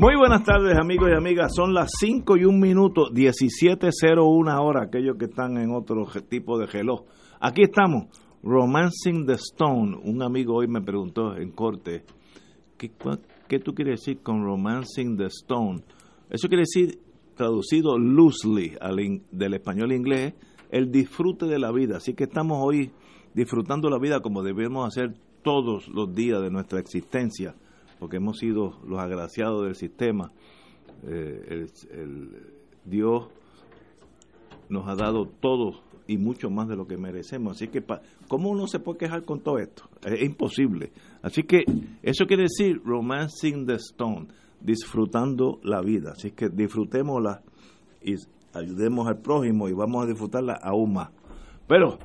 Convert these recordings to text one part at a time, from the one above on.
Muy buenas tardes, amigos y amigas. Son las 5 y un minuto, 17.01 hora, aquellos que están en otro tipo de reloj. Aquí estamos, Romancing the Stone. Un amigo hoy me preguntó en corte, ¿qué, qué tú quieres decir con Romancing the Stone? Eso quiere decir, traducido loosely al del español inglés, el disfrute de la vida. Así que estamos hoy disfrutando la vida como debemos hacer todos los días de nuestra existencia porque hemos sido los agraciados del sistema. Eh, Dios nos ha dado todo y mucho más de lo que merecemos. Así que, ¿cómo uno se puede quejar con todo esto? Es imposible. Así que eso quiere decir romancing the stone, disfrutando la vida. Así que disfrutémosla y ayudemos al prójimo y vamos a disfrutarla aún más. Pero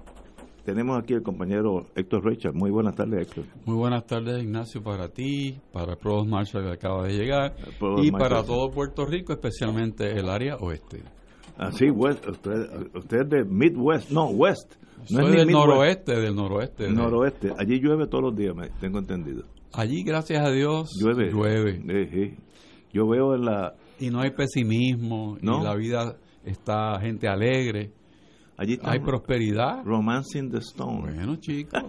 tenemos aquí el compañero Héctor Richard. Muy buenas tardes, Héctor. Muy buenas tardes, Ignacio, para ti, para el Provost Marshall que acaba de llegar y para todo Puerto Rico, especialmente el área oeste. Ah, sí, usted, usted es de Midwest, no, West. No Soy del noroeste, del noroeste. Noroeste. Allí llueve todos los días, me tengo entendido. Allí, gracias a Dios, llueve. llueve. Yo veo en la... Y no hay pesimismo, ¿No? y la vida está gente alegre Allí Hay prosperidad. Romancing the Stone. Bueno, chicos.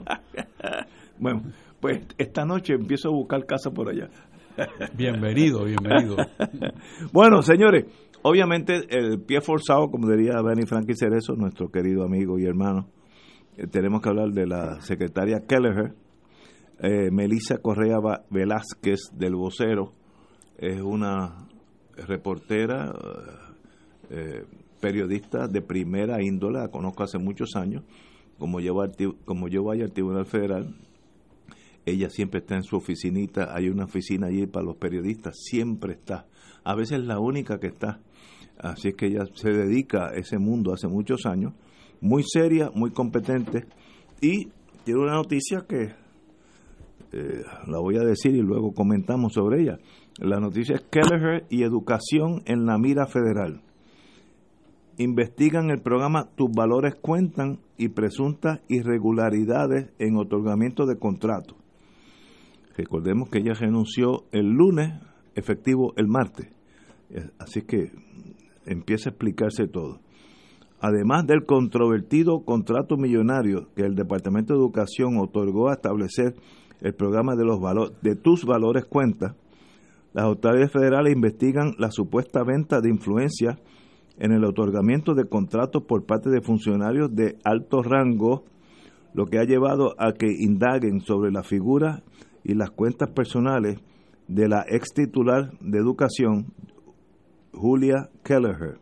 bueno, pues esta noche empiezo a buscar casa por allá. bienvenido, bienvenido. bueno, señores, obviamente el pie forzado, como diría Benny Frankie Cerezo, nuestro querido amigo y hermano, eh, tenemos que hablar de la secretaria Kelleher, eh, Melissa Correa Velázquez del Vocero, es una reportera eh, periodista de primera índole, la conozco hace muchos años, como yo, como yo vaya al Tribunal Federal, ella siempre está en su oficinita, hay una oficina allí para los periodistas, siempre está, a veces la única que está, así es que ella se dedica a ese mundo hace muchos años, muy seria, muy competente, y tiene una noticia que eh, la voy a decir y luego comentamos sobre ella. La noticia es Kelleher y educación en la mira federal investigan el programa Tus Valores Cuentan y presuntas irregularidades en otorgamiento de contratos. Recordemos que ella renunció el lunes, efectivo el martes. Eh, así que empieza a explicarse todo. Además del controvertido contrato millonario que el Departamento de Educación otorgó a establecer el programa de los valores de tus valores cuentas, las autoridades federales investigan la supuesta venta de influencia en el otorgamiento de contratos por parte de funcionarios de alto rango, lo que ha llevado a que indaguen sobre la figura y las cuentas personales de la ex titular de educación, Julia Kelleher.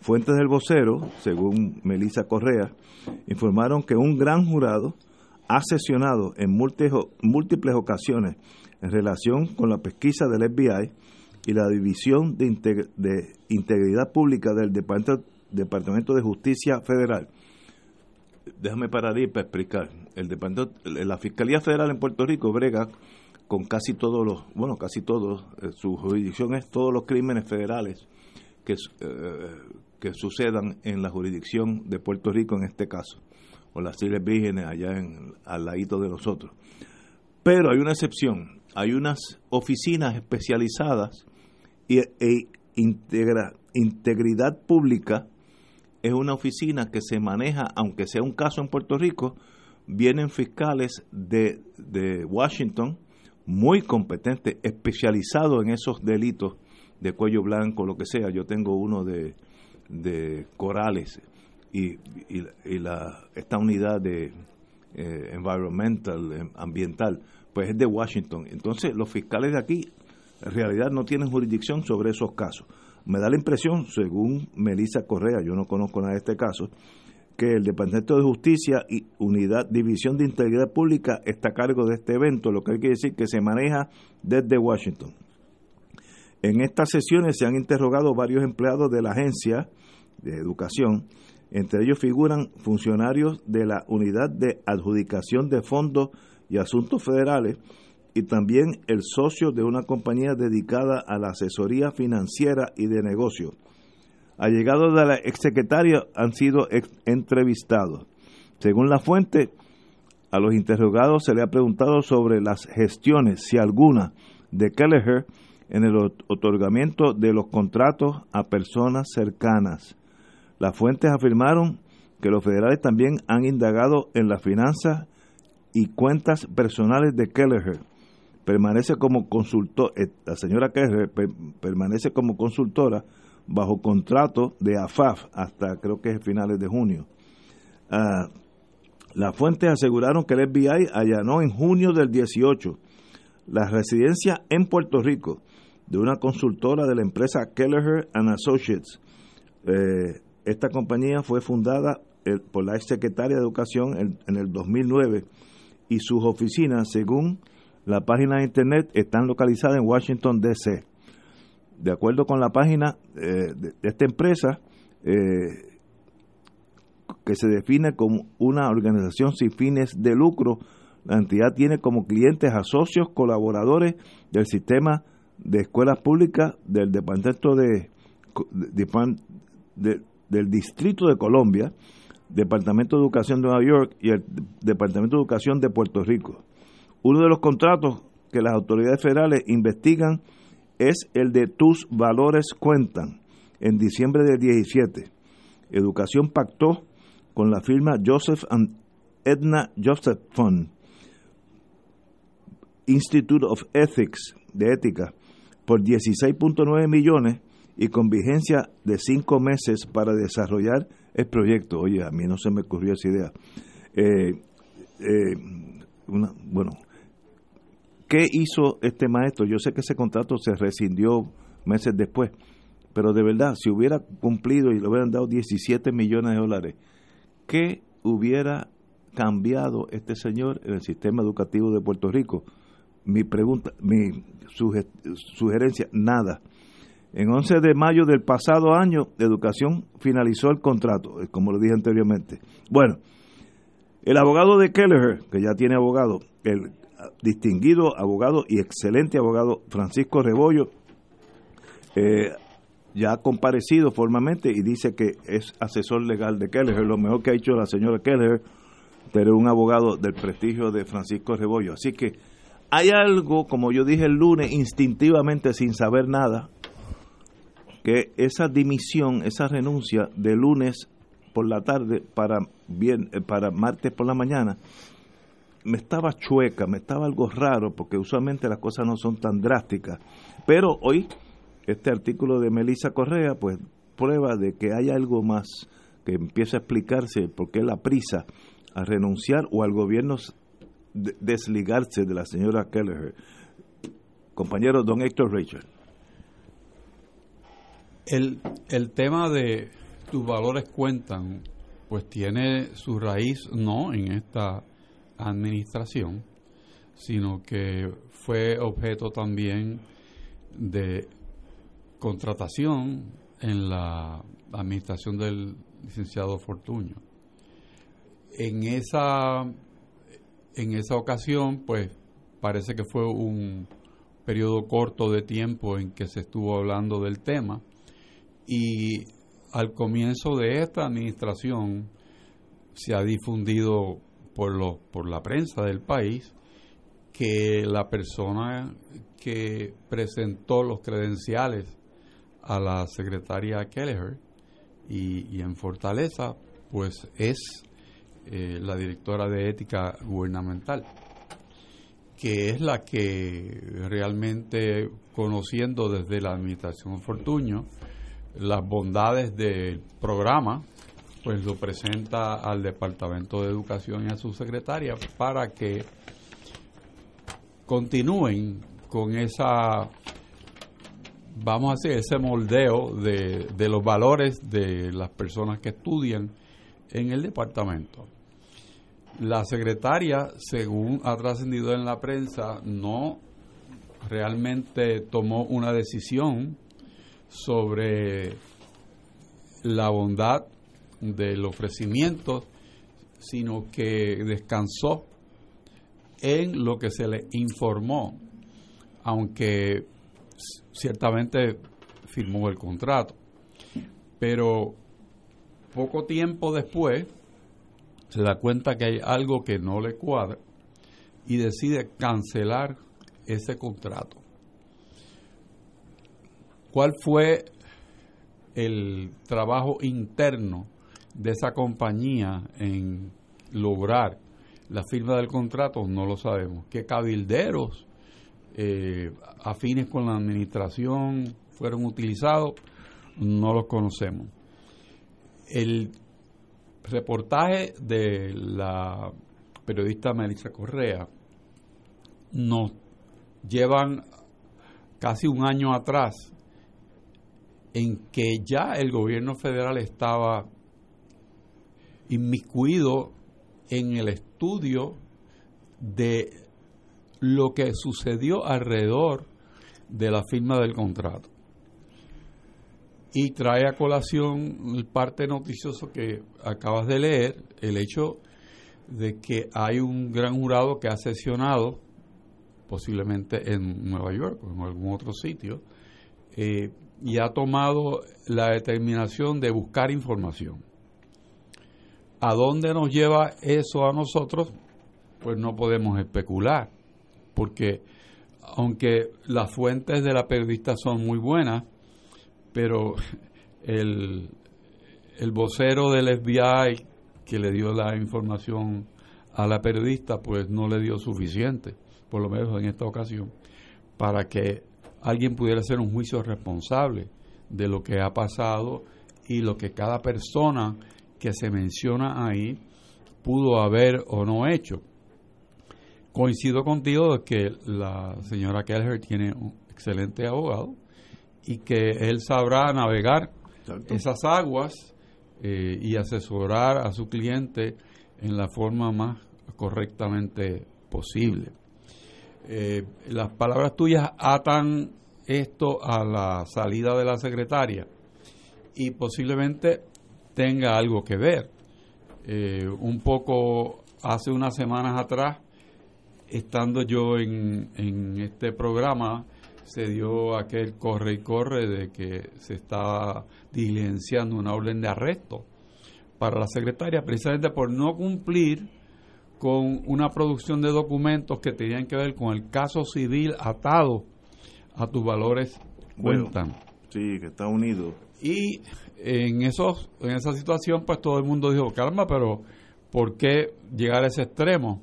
Fuentes del vocero, según Melissa Correa, informaron que un gran jurado ha sesionado en múltiples ocasiones en relación con la pesquisa del FBI y la División de, Integridad Pública del Departamento, de Justicia Federal. Déjame parar ahí para explicar. La Fiscalía Federal en Puerto Rico brega con casi todos los, bueno, casi todos, eh, su jurisdicción es todos los crímenes federales que, eh, que sucedan en la jurisdicción de Puerto Rico en este caso, o las Islas Vírgenes allá en, al ladito de nosotros. Pero hay una excepción, hay unas oficinas especializadas y, e integridad pública es una oficina que se maneja, aunque sea un caso en Puerto Rico, vienen fiscales de, de Washington muy competentes, especializados en esos delitos de cuello blanco, lo que sea. Yo tengo uno de, de corales y, y, la, esta unidad de eh, environmental, eh, ambiental, pues es de Washington. Entonces los fiscales de aquí en realidad no tienen jurisdicción sobre esos casos. Me da la impresión, según Melissa Correa, yo no conozco nada de este caso, que el Departamento de Justicia y Unidad División de Integridad Pública está a cargo de este evento, lo que hay que decir que se maneja desde Washington. En estas sesiones se han interrogado varios empleados de la agencia de educación, entre ellos figuran funcionarios de la Unidad de Adjudicación de Fondos y Asuntos Federales, y también el socio de una compañía dedicada a la asesoría financiera y de negocios. Allegados de la exsecretaria han sido entrevistados. Según la fuente, a los interrogados se le ha preguntado sobre las gestiones, si alguna, de Kelleher en el otorgamiento de los contratos a personas cercanas. Las fuentes afirmaron que los federales también han indagado en las finanzas y cuentas personales de Kelleher. Permanece como consultor, eh, la señora Kelleher permanece como consultora bajo contrato de AFAF hasta creo que es finales de junio. Ah, las fuentes aseguraron que el FBI allanó en junio del 18 la residencia en Puerto Rico de una consultora de la empresa Kelleher and Associates. Eh, esta compañía fue fundada eh, por la ex secretaria de Educación en, el 2009 y sus oficinas, según la página de internet, están localizadas en Washington, D.C. De acuerdo con la página eh, de, esta empresa, que se define como una organización sin fines de lucro, la entidad tiene como clientes a socios colaboradores del sistema de escuelas públicas del Departamento de, del Distrito de Colombia, Departamento de Educación de Nueva York y el Departamento de Educación de Puerto Rico. Uno de los contratos que las autoridades federales investigan es el de Tus Valores Cuentan, en diciembre del 17. Educación pactó con la firma Joseph and Edna Joseph Fund, Institute of Ethics, de ética, por 16.9 millones y con vigencia de cinco meses para desarrollar el proyecto. Oye, a mí no se me ocurrió esa idea. Eh, eh, bueno, ¿qué hizo este maestro? Yo sé que ese contrato se rescindió meses después, pero de verdad, si hubiera cumplido y le hubieran dado 17 millones de dólares, ¿qué hubiera cambiado este señor en el sistema educativo de Puerto Rico? Mi pregunta, mi sugerencia, nada. En 11 de mayo del pasado año, Educación finalizó el contrato, eh, como lo dije anteriormente. Bueno, el abogado de Kelleher, que ya tiene abogado, el distinguido abogado y excelente abogado Francisco Rebollo, eh, ya ha comparecido formalmente y dice que es asesor legal de Kelleher, lo mejor que ha hecho la señora Kelleher, pero un abogado del prestigio de Francisco Rebollo. Así que hay algo, como yo dije el lunes, instintivamente sin saber nada, que esa dimisión, esa renuncia de lunes por la tarde para, bien, eh, para martes por la mañana, me estaba chueca, me estaba algo raro, porque usualmente las cosas no son tan drásticas. Pero hoy, este artículo de Melissa Correa, pues prueba de que hay algo más que empieza a explicarse por qué la prisa a renunciar o al gobierno desligarse de la señora Kelleher. Compañero don Héctor Rachel. El, el tema de tus valores cuentan, pues tiene su raíz no en esta administración, sino que fue objeto también de contratación en la administración del licenciado Fortuño. En esa en esa ocasión, pues parece que fue un periodo corto de tiempo en que se estuvo hablando del tema y al comienzo de esta administración se ha difundido por, los, por la prensa del país que la persona que presentó los credenciales a la secretaria Kelleher y, y en Fortaleza, pues es eh, la directora de ética gubernamental, que es la que realmente conociendo desde la administración Fortuño las bondades del programa, pues lo presenta al Departamento de Educación y a su secretaria para que continúen con esa, vamos a decir, ese moldeo de, de los valores de las personas que estudian en el departamento. La secretaria, según ha trascendido en la prensa, no realmente tomó una decisión sobre la bondad del ofrecimiento, sino que descansó en lo que se le informó, aunque ciertamente firmó el contrato. Pero poco tiempo después, se da cuenta que hay algo que no le cuadra y decide cancelar ese contrato. cuál fue el trabajo interno de esa compañía en lograr la firma del contrato, no lo sabemos. ¿Qué cabilderos eh, afines con la administración fueron utilizados? No los conocemos. El reportaje de la periodista Melissa Correa nos llevan casi un año atrás en que ya el gobierno federal estaba inmiscuido en el estudio de lo que sucedió alrededor de la firma del contrato. Y trae a colación el parte noticioso que acabas de leer, el hecho de que hay un gran jurado que ha sesionado, posiblemente en Nueva York o en algún otro sitio, eh, y ha tomado la determinación de buscar información. ¿A dónde nos lleva eso a nosotros? Pues no podemos especular, porque aunque las fuentes de la periodista son muy buenas, pero el, el vocero del FBI que le dio la información a la periodista, pues no le dio suficiente, por lo menos en esta ocasión, para que alguien pudiera hacer un juicio responsable de lo que ha pasado y lo que cada persona que se menciona ahí pudo haber o no hecho. Coincido contigo de que la señora Kelleher tiene un excelente abogado y que él sabrá navegar esas aguas eh, y asesorar a su cliente en la forma más correctamente posible. Eh, las palabras tuyas atan esto a la salida de la secretaria y posiblemente tenga algo que ver. Eh, un poco hace unas semanas atrás, estando yo en, en este programa, se dio aquel corre y corre de que se estaba diligenciando una orden de arresto para la secretaria, precisamente por no cumplir con una producción de documentos que tenían que ver con el caso civil atado a tus valores cuentan. sí, que está unido. Y en, esos, en esa situación, pues todo el mundo dijo, calma, pero ¿por qué llegar a ese extremo?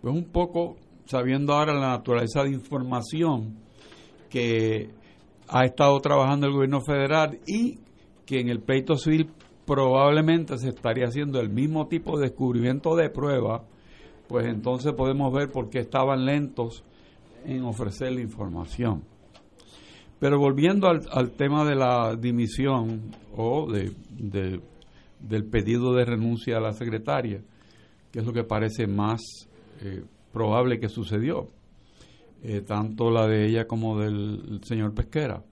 Pues un poco sabiendo ahora la naturaleza de información que ha estado trabajando el gobierno federal y que en el pleito civil probablemente se estaría haciendo el mismo tipo de descubrimiento de prueba, pues entonces podemos ver por qué estaban lentos en ofrecer la información. Pero volviendo al, tema de la dimisión o de, del pedido de renuncia a la secretaria, que es lo que parece más eh, probable que sucedió, eh, tanto la de ella como del señor Pesquera.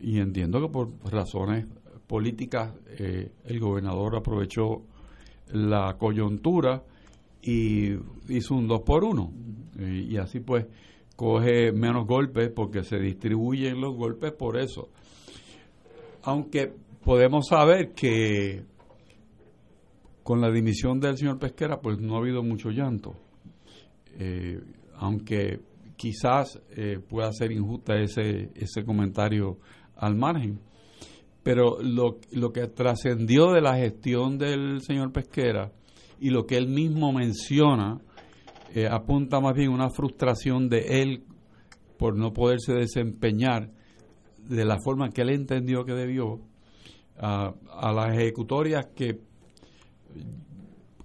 Y entiendo que por razones políticas eh, el gobernador aprovechó la coyuntura y hizo un dos por uno. y así pues coge menos golpes porque se distribuyen los golpes por eso. Aunque podemos saber que con la dimisión del señor Pesquera, pues no ha habido mucho llanto. Eh, aunque quizás eh, pueda ser injusta ese, ese comentario al margen. Pero lo, lo que trascendió de la gestión del señor Pesquera y lo que él mismo menciona eh, apunta más bien una frustración de él por no poderse desempeñar de la forma que él entendió que debió a, las ejecutorias que,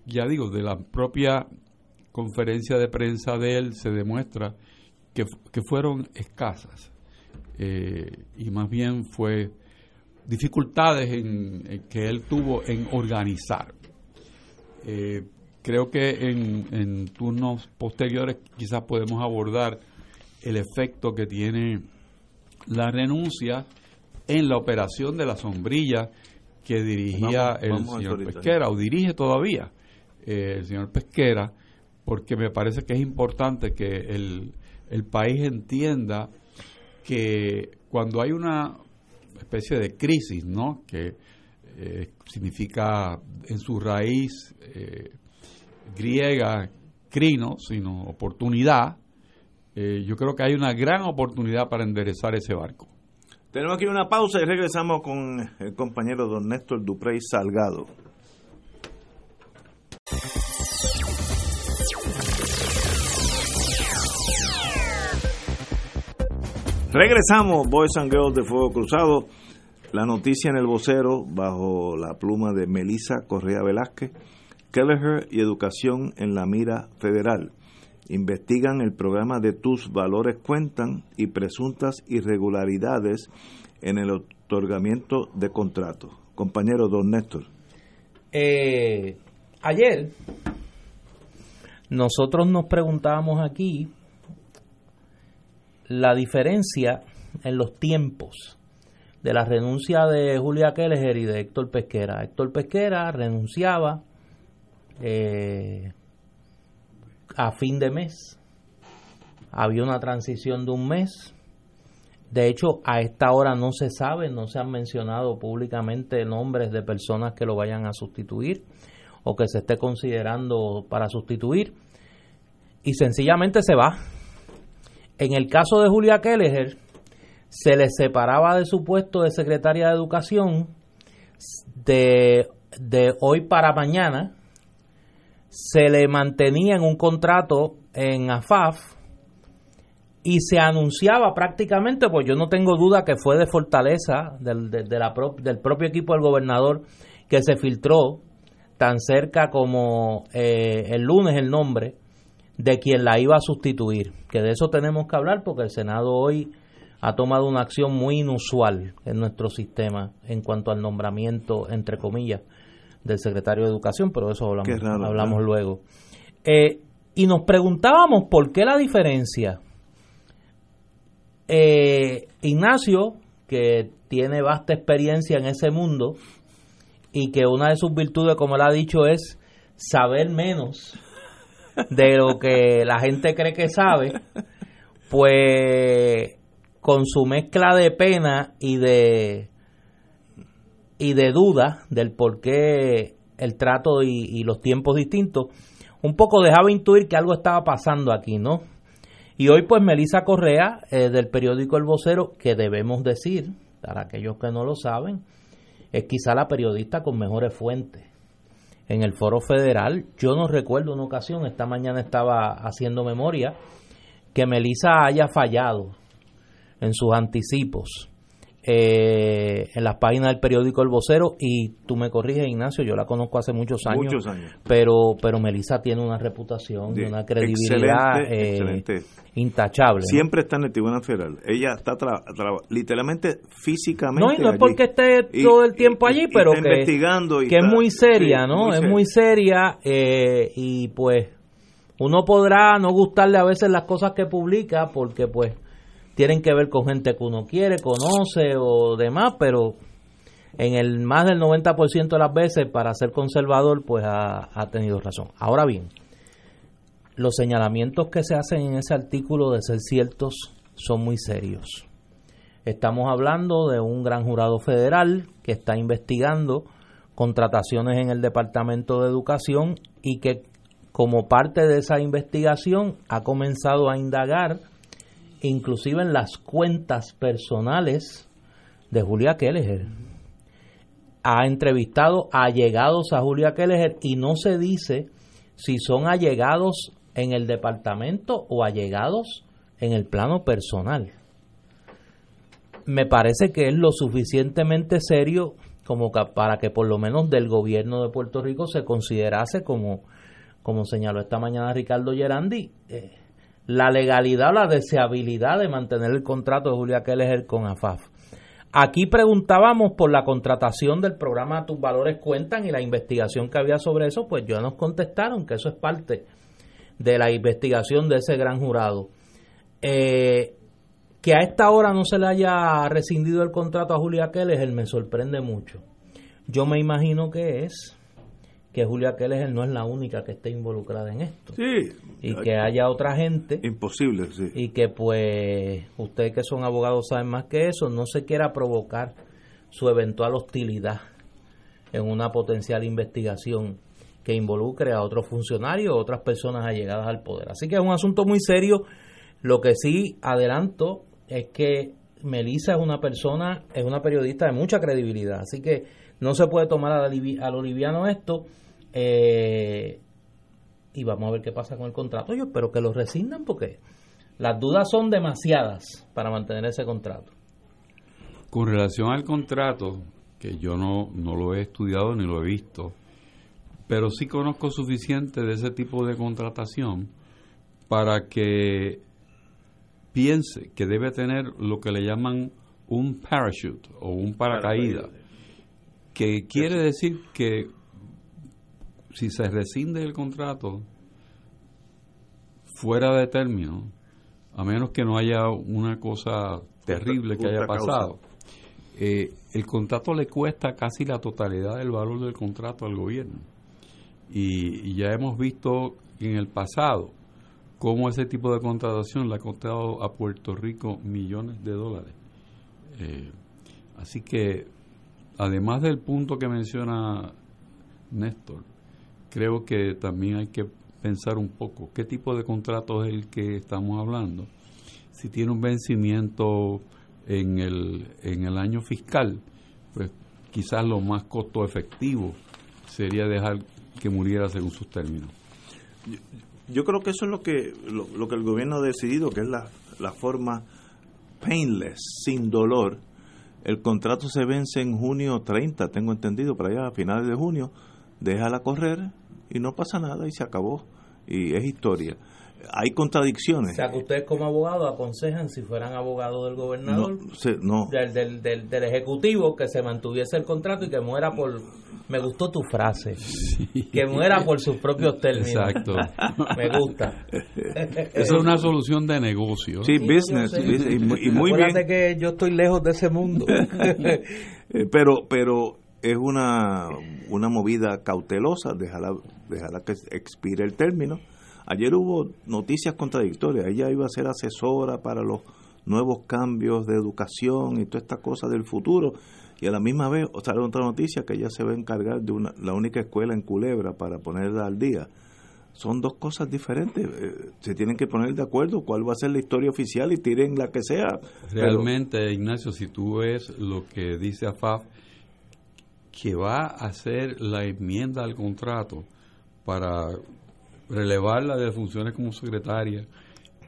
ya digo, de la propia conferencia de prensa de él se demuestra que, fueron escasas eh, y más bien fue dificultades en, que él tuvo en organizar. Eh, creo que en, turnos posteriores quizás podemos abordar el efecto que tiene la renuncia en la operación de la sombrilla que dirigía el señor Pesquera, o dirige todavía eh, el señor Pesquera, porque me parece que es importante que el, el país entienda que cuando hay una especie de crisis, ¿no? que eh, significa en su raíz eh, griega crino, sino oportunidad, eh, yo creo que hay una gran oportunidad para enderezar ese barco. Tenemos aquí una pausa y regresamos con el compañero don Néstor Duprey Salgado. Regresamos, Boys and Girls de Fuego Cruzado. La noticia en el vocero bajo la pluma de Melissa Correa Velázquez. Kelleher y Educación en la Mira Federal. Investigan el programa de Tus Valores Cuentan y presuntas irregularidades en el otorgamiento de contratos. Compañero don Néstor. Eh, ayer nosotros nos preguntábamos aquí la diferencia en los tiempos de la renuncia de Julia Kelleher y de Héctor Pesquera. Héctor Pesquera renunciaba eh, a fin de mes. Había una transición de un mes. De hecho, a esta hora no se sabe, no se han mencionado públicamente nombres de personas que lo vayan a sustituir o que se esté considerando para sustituir. Y sencillamente se va en el caso de Julia Kelleher, se le separaba de su puesto de secretaria de Educación de, de hoy para mañana, se le mantenía en un contrato en AFAF y se anunciaba prácticamente, pues yo no tengo duda que fue de Fortaleza, del, del propio equipo del gobernador, que se filtró tan cerca como eh, el lunes el nombre de quien la iba a sustituir, que de eso tenemos que hablar porque el Senado hoy ha tomado una acción muy inusual en nuestro sistema en cuanto al nombramiento, entre comillas, del secretario de Educación, pero eso hablamos, hablamos luego. Eh, y nos preguntábamos por qué la diferencia. Eh, Ignacio, que tiene vasta experiencia en ese mundo y que una de sus virtudes, como él ha dicho, es saber menos de lo que la gente cree que sabe, pues con su mezcla de pena y de y de duda del por qué el trato y, los tiempos distintos, un poco dejaba intuir que algo estaba pasando aquí, ¿no? Y hoy pues Melisa Correa, eh, del periódico El Vocero, que debemos decir, para aquellos que no lo saben, es quizá la periodista con mejores fuentes en el foro federal. Yo no recuerdo una ocasión, esta mañana estaba haciendo memoria, que Melissa haya fallado en sus anticipos eh, en las páginas del periódico El Vocero y tú me corriges Ignacio, yo la conozco hace muchos años, pero pero Melissa tiene una reputación y una credibilidad eh, intachable. Siempre está en el Tribunal Federal. Ella está literalmente físicamente No, y no es porque esté todo el tiempo allí, pero que, investigando que es muy seria, ¿no? es muy seria eh, y pues uno podrá no gustarle a veces las cosas que publica porque pues tienen que ver con gente que uno quiere, conoce o demás, pero en el más del 90% de las veces para ser conservador pues ha, tenido razón. Ahora bien, los señalamientos que se hacen en ese artículo de ser ciertos son muy serios. Estamos hablando de un gran jurado federal que está investigando contrataciones en el Departamento de Educación y que como parte de esa investigación ha comenzado a indagar inclusive en las cuentas personales de Julia Kelleher. Ha entrevistado allegados a Julia Kelleher y no se dice si son allegados en el departamento o allegados en el plano personal. Me parece que es lo suficientemente serio como para que por lo menos del gobierno de Puerto Rico se considerase como, como señaló esta mañana Ricardo Gerandi, eh, la legalidad o la deseabilidad de mantener el contrato de Julia Keller con AFAF. Aquí preguntábamos por la contratación del programa Tus Valores Cuentan y la investigación que había sobre eso, pues ya nos contestaron que eso es parte de la investigación de ese gran jurado. Eh, que a esta hora no se le haya rescindido el contrato a Julia Keller me sorprende mucho. Yo me imagino que es que Julia Keller no es la única que esté involucrada en esto. Sí. Y que haya otra gente. Imposible, sí. Y que pues ustedes que son abogados saben más que eso, no se quiera provocar su eventual hostilidad en una potencial investigación que involucre a otros funcionarios o otras personas allegadas al poder. Así que es un asunto muy serio. Lo que sí adelanto es que Melissa es una persona, es una periodista de mucha credibilidad, así que no se puede tomar a, lo liviano esto. Eh, y vamos a ver qué pasa con el contrato. Yo espero que lo resignan porque las dudas son demasiadas para mantener ese contrato. Con relación al contrato, que yo no, no lo he estudiado ni lo he visto, pero sí conozco suficiente de ese tipo de contratación para que piense que debe tener lo que le llaman un parachute o un paracaídas, que quiere decir que si se rescinde el contrato fuera de término, a menos que no haya una cosa terrible que haya pasado, eh, el contrato le cuesta casi la totalidad del valor del contrato al gobierno. Y, ya hemos visto en el pasado cómo ese tipo de contratación le ha costado a Puerto Rico millones de dólares. Eh, así que, además del punto que menciona Néstor, creo que también hay que pensar un poco qué tipo de contrato es el que estamos hablando. Si tiene un vencimiento en el, en el año fiscal, pues quizás lo más costo efectivo sería dejar que muriera según sus términos. Yo, creo que eso es lo que, lo, que el gobierno ha decidido, que es la, la forma painless, sin dolor. El contrato se vence en junio 30, tengo entendido, para allá a finales de junio. Déjala correr y no pasa nada y se acabó. Y es historia hay contradicciones. O sea, que ustedes como abogados aconsejan, si fueran abogados del gobernador, no, Del, del, del, Ejecutivo, que se mantuviese el contrato y que muera por... Me gustó tu frase. Que muera por sus propios términos. Exacto. Me gusta. Esa es una solución de negocio. Sí, business. y, muy bien. que yo estoy lejos de ese mundo. Eh, pero, pero es una, una movida cautelosa, dejarla, dejarla que expire el término Ayer hubo noticias contradictorias. Ella iba a ser asesora para los nuevos cambios de educación y toda esta cosa del futuro. Y a la misma vez sale otra noticia que ella se va a encargar de una, la única escuela en Culebra para ponerla al día. Son dos cosas diferentes. Eh, se tienen que poner de acuerdo cuál va a ser la historia oficial y tiren la que sea. Realmente, Ignacio, si tú ves lo que dice AFAF, que va a hacer la enmienda al contrato para relevarla de funciones como secretaria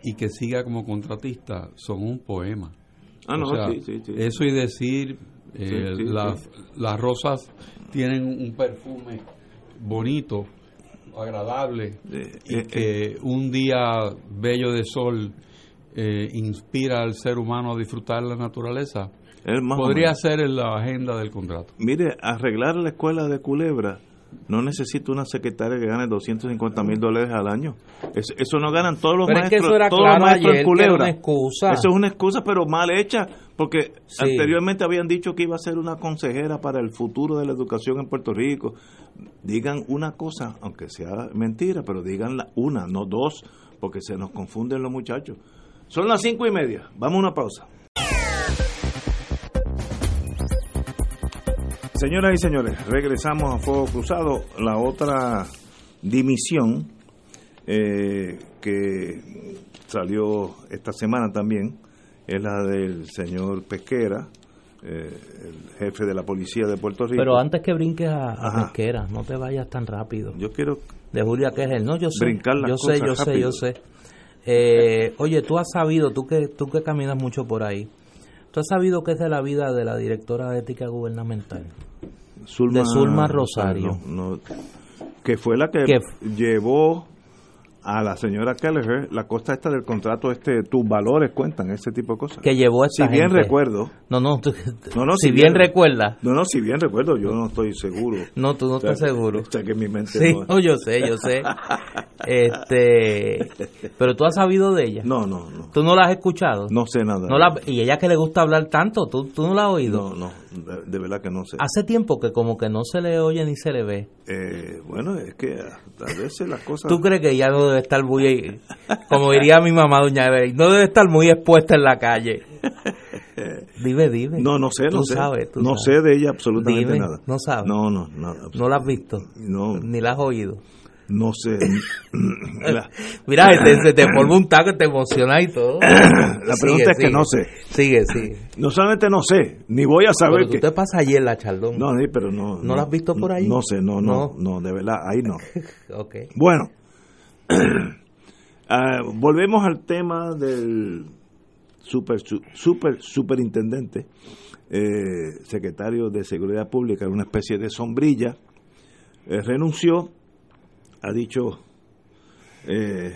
y que siga como contratista son un poema. Ah, no, Eso y decir, eh, las, las rosas tienen un perfume bonito, agradable, y eh, que eh. un día bello de sol inspira al ser humano a disfrutar la naturaleza, podría ser en la agenda del contrato. Mire, arreglar la escuela de Culebra no necesito una secretaria que gane 250 mil dólares al año. Eso, no ganan todos los maestros. eso era todos los maestros en Culebra. Eso es una excusa, pero mal hecha, porque anteriormente habían dicho que iba a ser una consejera para el futuro de la educación en Puerto Rico. Digan una cosa, aunque sea mentira, pero digan una, no dos, porque se nos confunden los muchachos. Son las cinco y media. Vamos a una pausa. Señoras y señores, regresamos a Fuego Cruzado. La otra dimisión eh, que salió esta semana también es la del señor Pesquera, eh, el jefe de la policía de Puerto Rico. Pero antes que brinques a, Pesquera, no te vayas tan rápido. Yo quiero. De Julia él, no, yo sé. Brincar las yo sé, yo sé, yo sé. Eh, oye, tú has sabido, tú que, tú que caminas mucho por ahí, ¿tú has sabido qué es de la vida de la directora de ética gubernamental? De Zulma Rosario. que fue la que, llevó a la señora Kelleher la costa esta del contrato este tus valores cuentan ese tipo de cosas. Que llevó a esta si bien recuerdo. No no, no, no si, bien, recuerda. No no si bien recuerdo yo no estoy seguro. No tú no estás seguro. o sea, que mi mente sí, no, yo sé yo sé. Este pero tú has sabido de ella. No no no. Tú no la has escuchado no sé nada. No la, y ella que le gusta hablar tanto tú, tú no la has oído no no de, verdad que no sé. Hace tiempo que como que no se le oye ni se le ve. Eh, bueno es que a veces las cosas tú crees que ya no debe estar muy como diría mi mamá doña Evelyn no debe estar muy expuesta en la calle dime dime. No no sé no sé. no sé de ella absolutamente nada. no sabes. No no nada no la has visto. No. Ni la has oído No sé. Mira, te, te forma un taco, te emociona y todo. La pregunta es que no sé. Sigue, sigue. No solamente no sé, ni voy a saber pero tú te pasas ayer la Chaldón. No, pero no. ¿No, la has visto por ahí? No sé, no, no, no, de verdad, ahí no. ok. Bueno, ah, volvemos al tema del super, super, superintendente, eh, secretario de Seguridad Pública, una especie de sombrilla, eh, renunció ha dicho eh,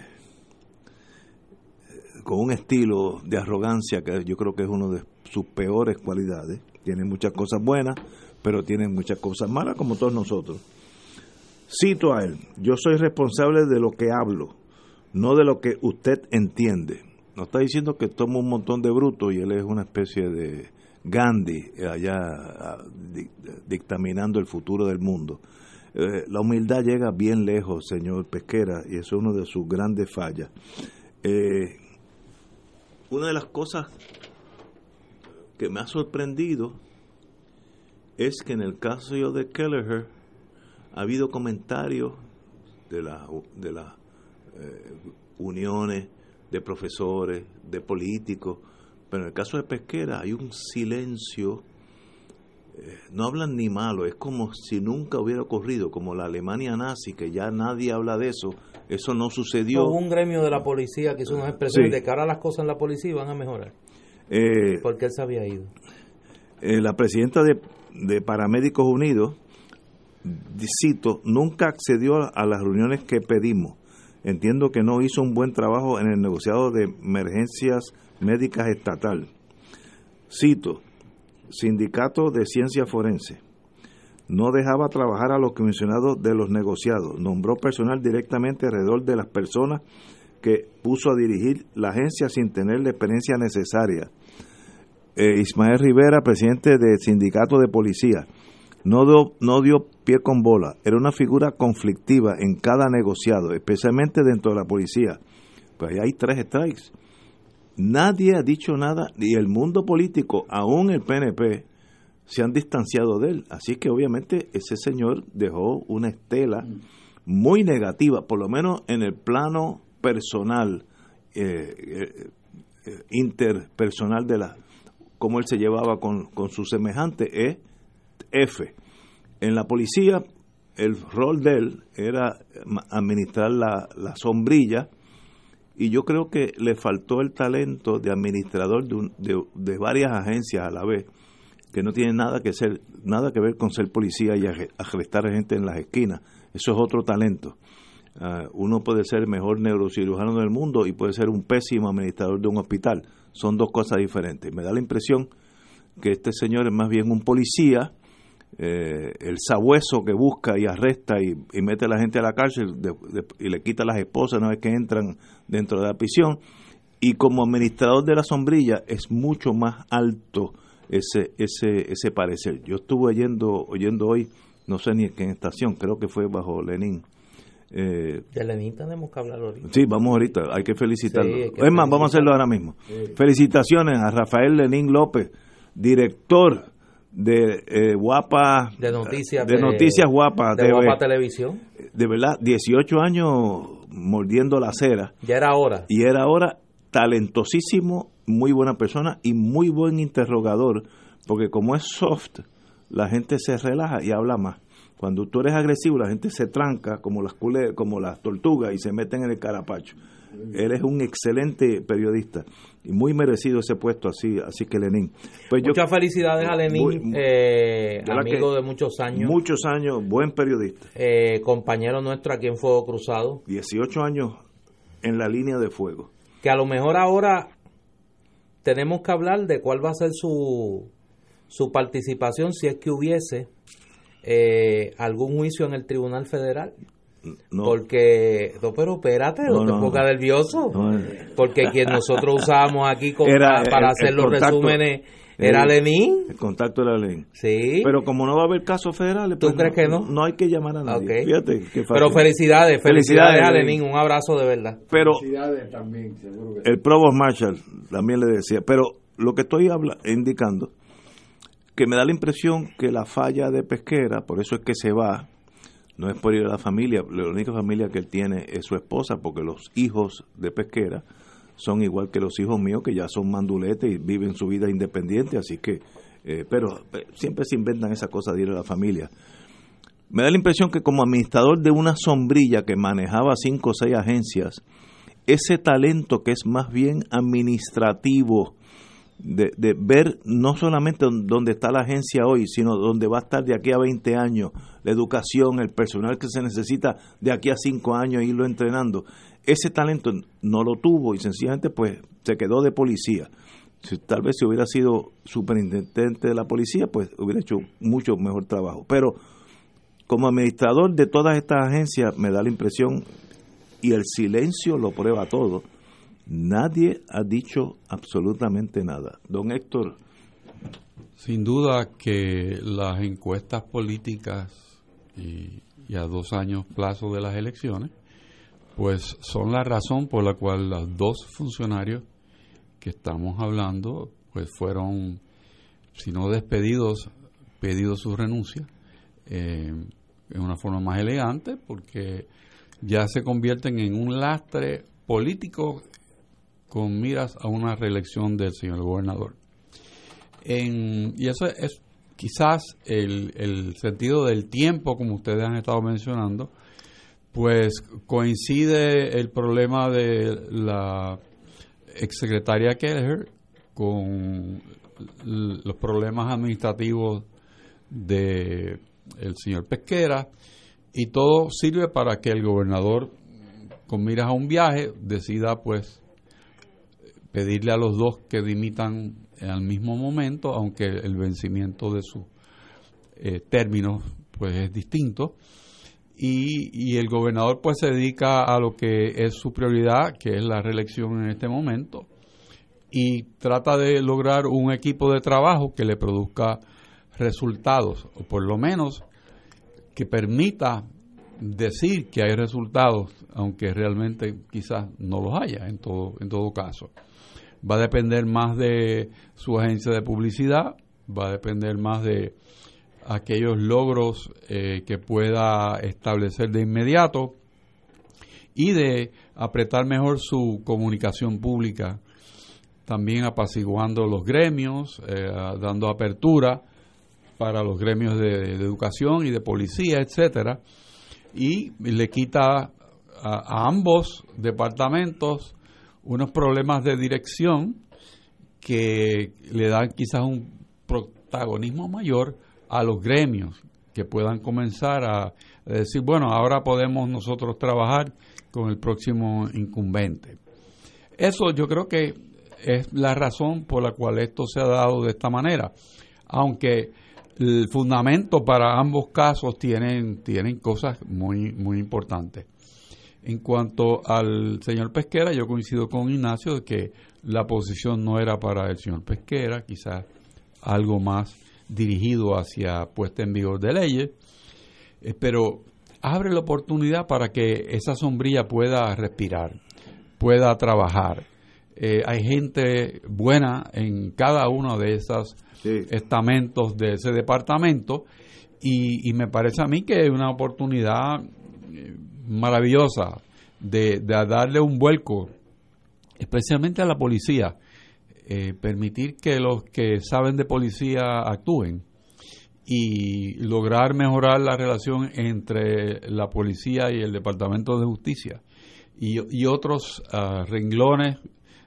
con un estilo de arrogancia que yo creo que es uno de sus peores cualidades. Tiene muchas cosas buenas, pero tiene muchas cosas malas como todos nosotros. Cito a él, yo soy responsable de lo que hablo, no de lo que usted entiende. No está diciendo que toma un montón de bruto y él es una especie de Gandhi allá ah, dictaminando el futuro del mundo. Eh, la humildad llega bien lejos, señor Pesquera, y eso es uno de sus grandes fallas. Eh, una de las cosas que me ha sorprendido es que en el caso de Kelleher ha habido comentarios de las de las eh, uniones de profesores, de políticos, pero en el caso de Pesquera hay un silencio no hablan ni malo, es como si nunca hubiera ocurrido, como la Alemania nazi, que ya nadie habla de eso, eso no sucedió. Hubo un gremio de la policía que hizo unas expresiones de cara a las cosas en la policía van a mejorar. Eh, porque él se había ido. Eh, la presidenta de, de Paramédicos Unidos, cito, nunca accedió a las reuniones que pedimos. Entiendo que no hizo un buen trabajo en el negociado de emergencias médicas estatal. Cito, Sindicato de Ciencia Forense. No dejaba trabajar a los comisionados de los negociados. Nombró personal directamente alrededor de las personas que puso a dirigir la agencia sin tener la experiencia necesaria. Eh, Ismael Rivera, presidente del sindicato de policía, no dio, no dio pie con bola. Era una figura conflictiva en cada negociado, especialmente dentro de la policía. Pues ahí hay tres strikes Nadie ha dicho nada, y el mundo político, aún el PNP, se han distanciado de él. Así que obviamente ese señor dejó una estela muy negativa, por lo menos en el plano personal, eh, eh, eh, interpersonal de la cómo él se llevaba con, con su semejante, es F. En la policía, el rol de él era administrar la, la sombrilla y yo creo que le faltó el talento de administrador de, de, varias agencias a la vez que no tiene nada que ser nada que ver con ser policía y arrestar gente en las esquinas. Eso es otro talento. Ah, uno puede ser el mejor neurocirujano del mundo y puede ser un pésimo administrador de un hospital. Son dos cosas diferentes. Me da la impresión que este señor es más bien un policía eh, el sabueso que busca y arresta y, mete a la gente a la cárcel y le quita a las esposas una vez que entran dentro de la prisión. Y como administrador de la sombrilla es mucho más alto ese, ese, ese parecer. Yo estuve oyendo, oyendo hoy, no sé ni en qué estación, creo que fue bajo Lenin. Eh, de Lenin tenemos que hablar ahorita. Sí, vamos ahorita, hay que felicitarlo. es más, vamos a hacerlo ahora mismo. Felicitaciones a Rafael Lenín López, director de eh, guapa de noticias de, noticias guapas de guapa televisión. de verdad 18 años mordiendo la cera. Ya era hora. Y era hora talentosísimo muy buena persona y muy buen interrogador porque como es soft la gente se relaja y habla más. Cuando tú eres agresivo la gente se tranca como las como las tortugas y se meten en el carapacho él es un excelente periodista y muy merecido ese puesto así así que Lenín. Pues muchas felicidades a Lenín eh, amigo de muchos años. muchos años buen periodista. Eh, compañero nuestro aquí en Fuego Cruzado. 18 años en la línea de fuego. Que a lo mejor ahora tenemos que hablar de cuál va a ser su su participación si es que hubiese eh, algún juicio en el Tribunal Federal porque, no, pero espérate, no, te pongas nervioso. porque quien nosotros usábamos aquí para hacer los resúmenes era Lenín. El contacto era Lenín. Sí. Pero como no va a haber casos federales, ¿tú pues crees que no? No hay que llamar a nadie. Fíjate Pero felicidades, felicidades, a Lenín, un abrazo de verdad. Pero felicidades también, seguro que El Provost Marshall también le decía, pero lo que estoy indicando, que me da la impresión que la falla de pesquera, por eso es que se va, no es por ir a la familia, la única familia que él tiene es su esposa, porque los hijos de Pesquera son igual que los hijos míos, que ya son manduletes y viven su vida independiente, así que, eh, pero eh, siempre se inventan esa cosa de ir a la familia. Me da la impresión que como administrador de una sombrilla que manejaba cinco o seis agencias, ese talento que es más bien administrativo, de, de, ver no solamente dónde está la agencia hoy, sino dónde va a estar de aquí a 20 años, la educación, el personal que se necesita de aquí a 5 años, irlo entrenando. Ese talento no lo tuvo y sencillamente pues se quedó de policía. Si, tal vez si hubiera sido superintendente de la policía, pues hubiera hecho mucho mejor trabajo. Pero como administrador de todas estas agencias me da la impresión, y el silencio lo prueba todo, Nadie ha dicho absolutamente nada. Don Héctor. Sin duda que las encuestas políticas y, a dos años plazo de las elecciones, pues son la razón por la cual los dos funcionarios que estamos hablando, pues fueron, si no despedidos, pedido su renuncia eh, en una forma más elegante, porque ya se convierten en un lastre político con miras a una reelección del señor gobernador. y eso es quizás el, sentido del tiempo, como ustedes han estado mencionando, pues coincide el problema de la exsecretaria Kelleher con los problemas administrativos de el señor Pesquera y todo sirve para que el gobernador con miras a un viaje decida pues pedirle a los dos que dimitan al mismo momento, aunque el vencimiento de sus eh, términos pues es distinto. Y, el gobernador pues se dedica a lo que es su prioridad, que es la reelección en este momento, y trata de lograr un equipo de trabajo que le produzca resultados, o por lo menos que permita decir que hay resultados, aunque realmente quizás no los haya en todo, en todo caso va a depender más de su agencia de publicidad, va a depender más de aquellos logros eh, que pueda establecer de inmediato y de apretar mejor su comunicación pública, también apaciguando los gremios, eh, dando apertura para los gremios de, educación y de policía, etcétera, y le quita a ambos departamentos unos problemas de dirección que le dan quizás un protagonismo mayor a los gremios que puedan comenzar a decir, bueno, ahora podemos nosotros trabajar con el próximo incumbente. Eso yo creo que es la razón por la cual esto se ha dado de esta manera, aunque el fundamento para ambos casos tienen, tienen cosas muy, muy importantes. En cuanto al señor Pesquera, yo coincido con Ignacio de que la posición no era para el señor Pesquera, quizás algo más dirigido hacia puesta en vigor de leyes, eh, pero abre la oportunidad para que esa sombrilla pueda respirar, pueda trabajar. Eh, hay gente buena en cada uno de esos estamentos de ese departamento y, y, me parece a mí que es una oportunidad eh, maravillosa de, darle un vuelco, especialmente a la policía, eh, permitir que los que saben de policía actúen y lograr mejorar la relación entre la policía y el Departamento de Justicia y, otros ah, renglones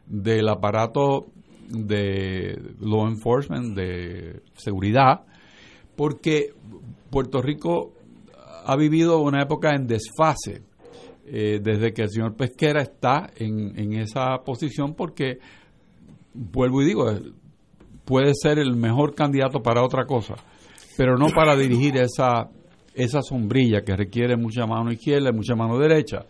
del aparato de law enforcement, de seguridad, porque Puerto Rico ha vivido una época en desfase eh, desde que el señor Pesquera está en, esa posición porque, vuelvo y digo, puede ser el mejor candidato para otra cosa, pero no para dirigir esa, esa sombrilla que requiere mucha mano izquierda y mucha mano derecha.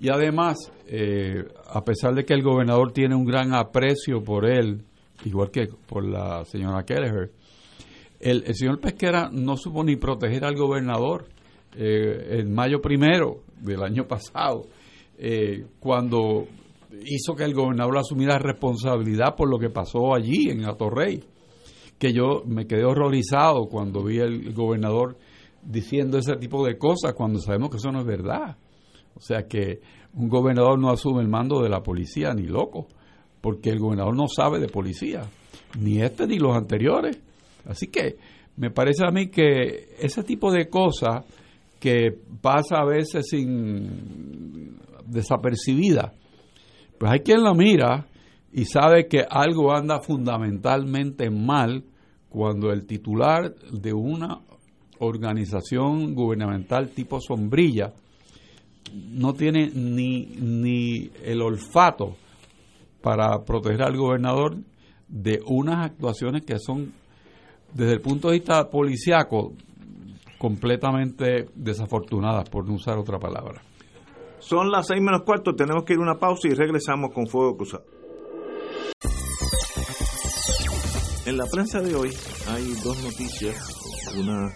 Y además, eh, a pesar de que el gobernador tiene un gran aprecio por él, igual que por la señora Kelleher, el, el señor Pesquera no supo ni proteger al gobernador eh, en mayo primero del año pasado, eh, cuando hizo que el gobernador asumiera responsabilidad por lo que pasó allí en Atorrey, que yo me quedé horrorizado cuando vi al gobernador diciendo ese tipo de cosas cuando sabemos que eso no es verdad. O sea que un gobernador no asume el mando de la policía ni loco, porque el gobernador no sabe de policía, ni este ni los anteriores. Así que me parece a mí que ese tipo de cosas que pasa a veces sin desapercibida, pues hay quien la mira y sabe que algo anda fundamentalmente mal cuando el titular de una organización gubernamental tipo sombrilla no tiene ni, ni el olfato para proteger al gobernador de unas actuaciones que son, desde el punto de vista policiaco, completamente desafortunadas, por no usar otra palabra. Son las seis menos cuarto, tenemos que ir a una pausa y regresamos con Fuego Cruzado. En la prensa de hoy hay dos noticias, una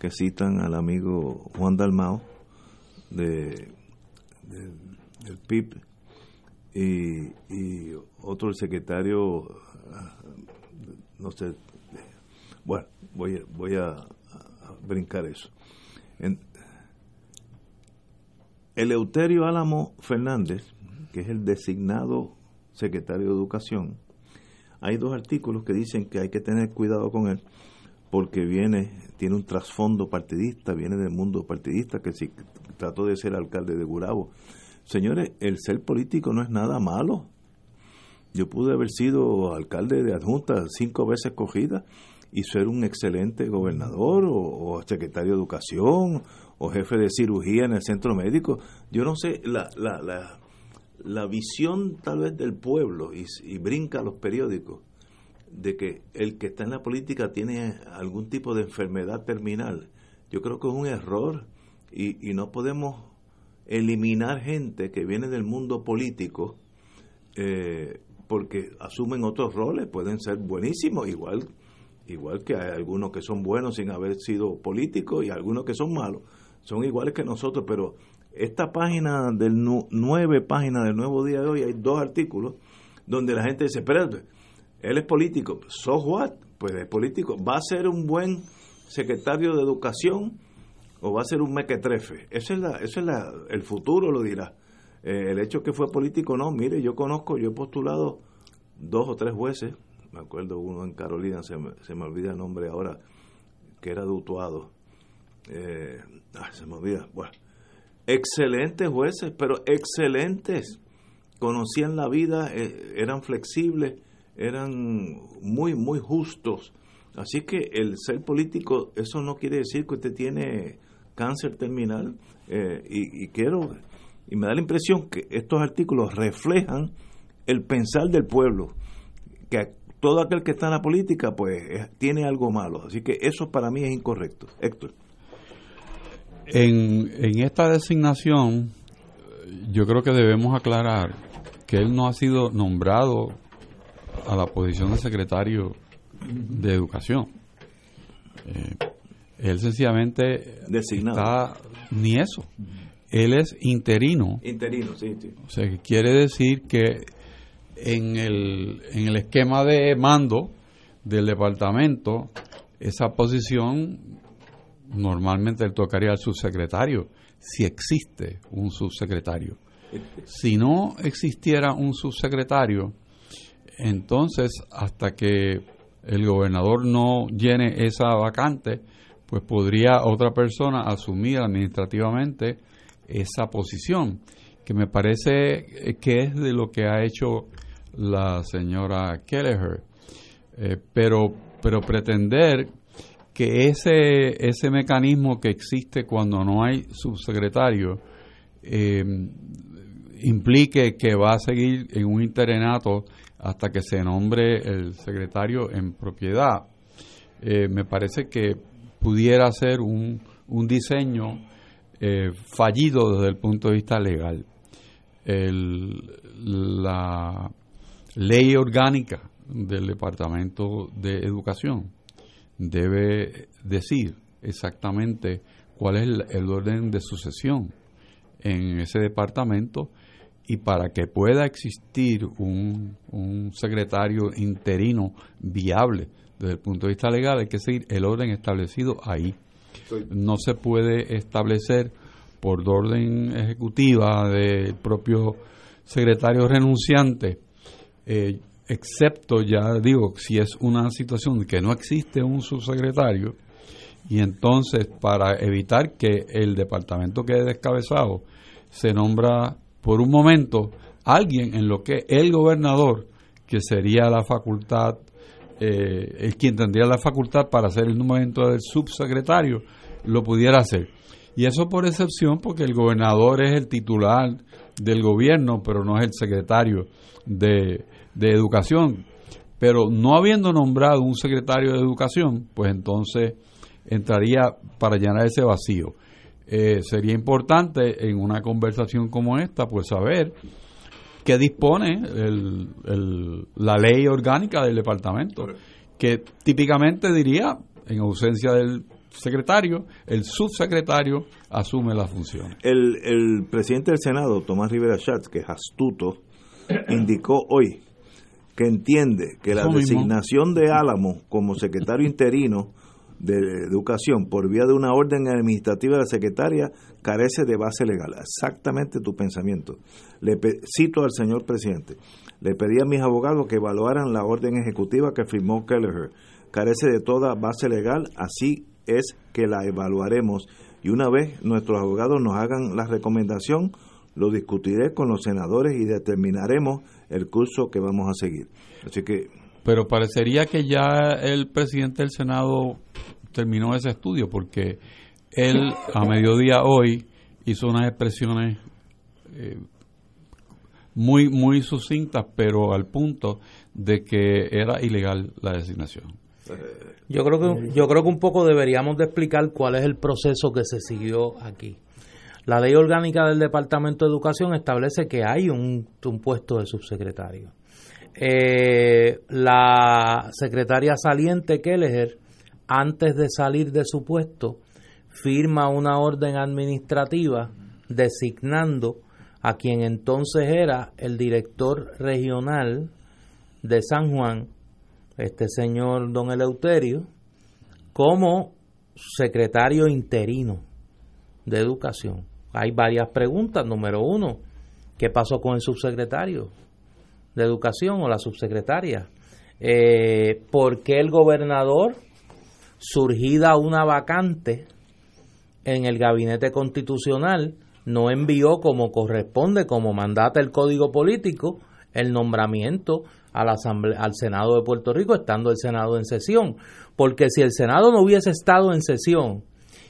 que citan al amigo Juan Dalmao de, del PIB y, otro el secretario, no sé, bueno, voy, voy a, brincar eso. En, Eleuterio Álamo Fernández, que es el designado secretario de Educación, hay dos artículos que dicen que hay que tener cuidado con él porque viene, tiene un trasfondo partidista, viene del mundo partidista, que si trató de ser alcalde de Gurabo. Señores, el ser político no es nada malo. Yo pude haber sido alcalde de adjunta cinco veces cogida y ser un excelente gobernador o, secretario de educación o jefe de cirugía en el centro médico. Yo no sé, la, la, la, la visión tal vez del pueblo y, y brinca a los periódicos de que el que está en la política tiene algún tipo de enfermedad terminal. Yo creo que es un error y, y no podemos eliminar gente que viene del mundo político eh, porque asumen otros roles, pueden ser buenísimos, igual, igual que hay algunos que son buenos sin haber sido políticos y algunos que son malos, son iguales que nosotros, pero esta página del nueve páginas del Nuevo Día de hoy hay dos artículos donde la gente dice, espérate, él es político. ¿So what? Pues es político. ¿Va a ser un buen secretario de educación o va a ser un mequetrefe? Eso es, la, eso es la, el futuro, lo dirá. Eh, el hecho que fue político, no. Mire, yo conozco, yo he postulado dos o tres jueces. Me acuerdo uno en Carolina, se me, se me olvida el nombre ahora, que era dutuado. Eh, se me olvida. Bueno, excelentes jueces, pero excelentes. Conocían la vida, eh, eran flexibles eran muy, muy justos. Así que el ser político, eso no quiere decir que usted tiene cáncer terminal. Eh, y, quiero, y me da la impresión que estos artículos reflejan el pensar del pueblo, que todo aquel que está en la política, pues tiene algo malo. Así que eso para mí es incorrecto. Héctor. En, en esta designación, yo creo que debemos aclarar que él no ha sido nombrado a la posición de secretario de Educación. Eh, él sencillamente Designado. está ni eso. Él es interino. Interino, sí, O sea, que quiere decir que en el, en el esquema de mando del departamento, esa posición normalmente le tocaría al subsecretario, si existe un subsecretario. Si no existiera un subsecretario, entonces hasta que el gobernador no llene esa vacante, pues podría otra persona asumir administrativamente esa posición, que me parece que es de lo que ha hecho la señora Kelleher. Eh, pero, pero pretender que ese, ese mecanismo que existe cuando no hay subsecretario eh, implique que va a seguir en un interinato hasta que se nombre el secretario en propiedad. Eh, me parece que pudiera ser un, un diseño eh, fallido desde el punto de vista legal. la ley orgánica del Departamento de Educación debe decir exactamente cuál es el orden de sucesión en ese departamento y para que pueda existir un, secretario interino viable desde el punto de vista legal hay que seguir el orden establecido ahí. no se puede establecer por orden ejecutiva del propio secretario renunciante, eh, excepto ya digo, si es una situación que no existe un subsecretario, y entonces para evitar que el departamento quede descabezado, se nombra por un momento alguien en lo que el gobernador, que sería la facultad, eh, es quien tendría la facultad para hacer el nombramiento del subsecretario, lo pudiera hacer. Y eso por excepción, porque el gobernador es el titular del gobierno, pero no es el secretario de, de educación. Pero no habiendo nombrado un secretario de educación, pues entonces entraría para llenar ese vacío. Eh, sería importante en una conversación como esta, pues saber qué dispone la ley orgánica del departamento, que típicamente diría, en ausencia del secretario, el subsecretario asume la función. El, el presidente del Senado, Tomás Rivera Schatz, que es astuto, indicó hoy que entiende que la designación de Álamo como secretario interino de Educación por vía de una orden administrativa de la secretaria carece de base legal. Exactamente tu pensamiento. Le cito al señor presidente. Le pedí a mis abogados que evaluaran la orden ejecutiva que firmó Kelleher. Carece de toda base legal, así es que la evaluaremos y una vez nuestros abogados nos hagan la recomendación, lo discutiré con los senadores y determinaremos el curso que vamos a seguir. Así que pero parecería que ya el presidente del Senado terminó ese estudio porque él a mediodía hoy hizo unas expresiones eh, muy muy sucintas pero al punto de que era ilegal la designación. Yo creo que yo creo que un poco deberíamos de explicar cuál es el proceso que se siguió aquí. La ley orgánica del Departamento de Educación establece que hay un, puesto de subsecretario eh, la secretaria saliente Kelleher, antes de salir de su puesto, firma una orden administrativa designando a quien entonces era el director regional de San Juan, este señor don Eleuterio, como secretario interino de educación. Hay varias preguntas. Número uno, ¿qué pasó con el subsecretario? de Educación o la subsecretaria. Eh, ¿Por qué el gobernador, surgida una vacante en el gabinete constitucional, no envió como corresponde, como mandata el Código Político, el nombramiento al Senado de Puerto Rico, estando el Senado en sesión? Porque si el Senado no hubiese estado en sesión,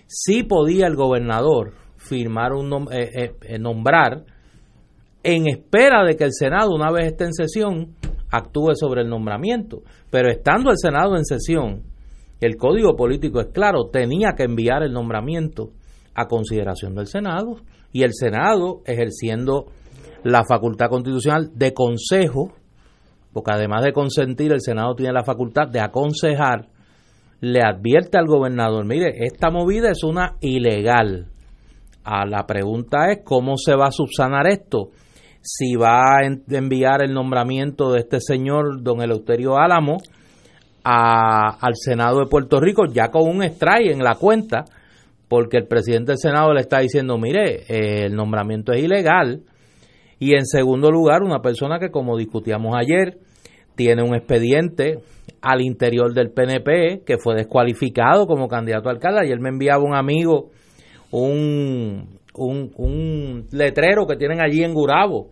sí podía el gobernador firmar un eh, eh, nombrar en espera de que el Senado, una vez esté en sesión, actúe sobre el nombramiento. Pero estando el Senado en sesión, el código político es claro, tenía que enviar el nombramiento a consideración del Senado y el Senado, ejerciendo la facultad constitucional de consejo, porque además de consentir, el Senado tiene la facultad de aconsejar, le advierte al gobernador, mire, esta movida es una ilegal. A la pregunta es, ¿cómo se va a subsanar esto? si va a enviar el nombramiento de este señor, don Eleuterio Álamo, al Senado de Puerto Rico, ya con un strike en la cuenta, porque el presidente del Senado le está diciendo, mire, eh, el nombramiento es ilegal. Y en segundo lugar, una persona que, como discutíamos ayer, tiene un expediente al interior del PNP que fue descualificado como candidato a alcalde. Ayer me enviaba un amigo un, un, un letrero que tienen allí en Gurabo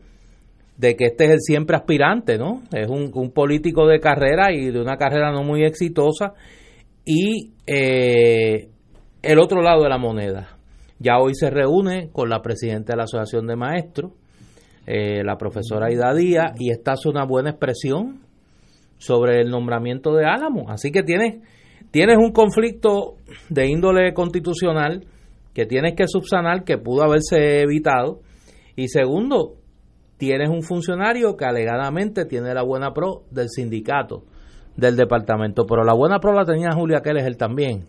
de que este es el siempre aspirante, ¿no? Es un, político de carrera y de una carrera no muy exitosa. Y eh, el otro lado de la moneda. Ya hoy se reúne con la presidenta de la Asociación de Maestros, eh, la profesora Ida Díaz, y esta hace una buena expresión sobre el nombramiento de Álamo. Así que tienes, tienes un conflicto de índole constitucional que tienes que subsanar, que pudo haberse evitado. Y segundo, tienes un funcionario que alegadamente tiene la buena pro del sindicato del departamento, pero la buena pro la tenía Julia él también.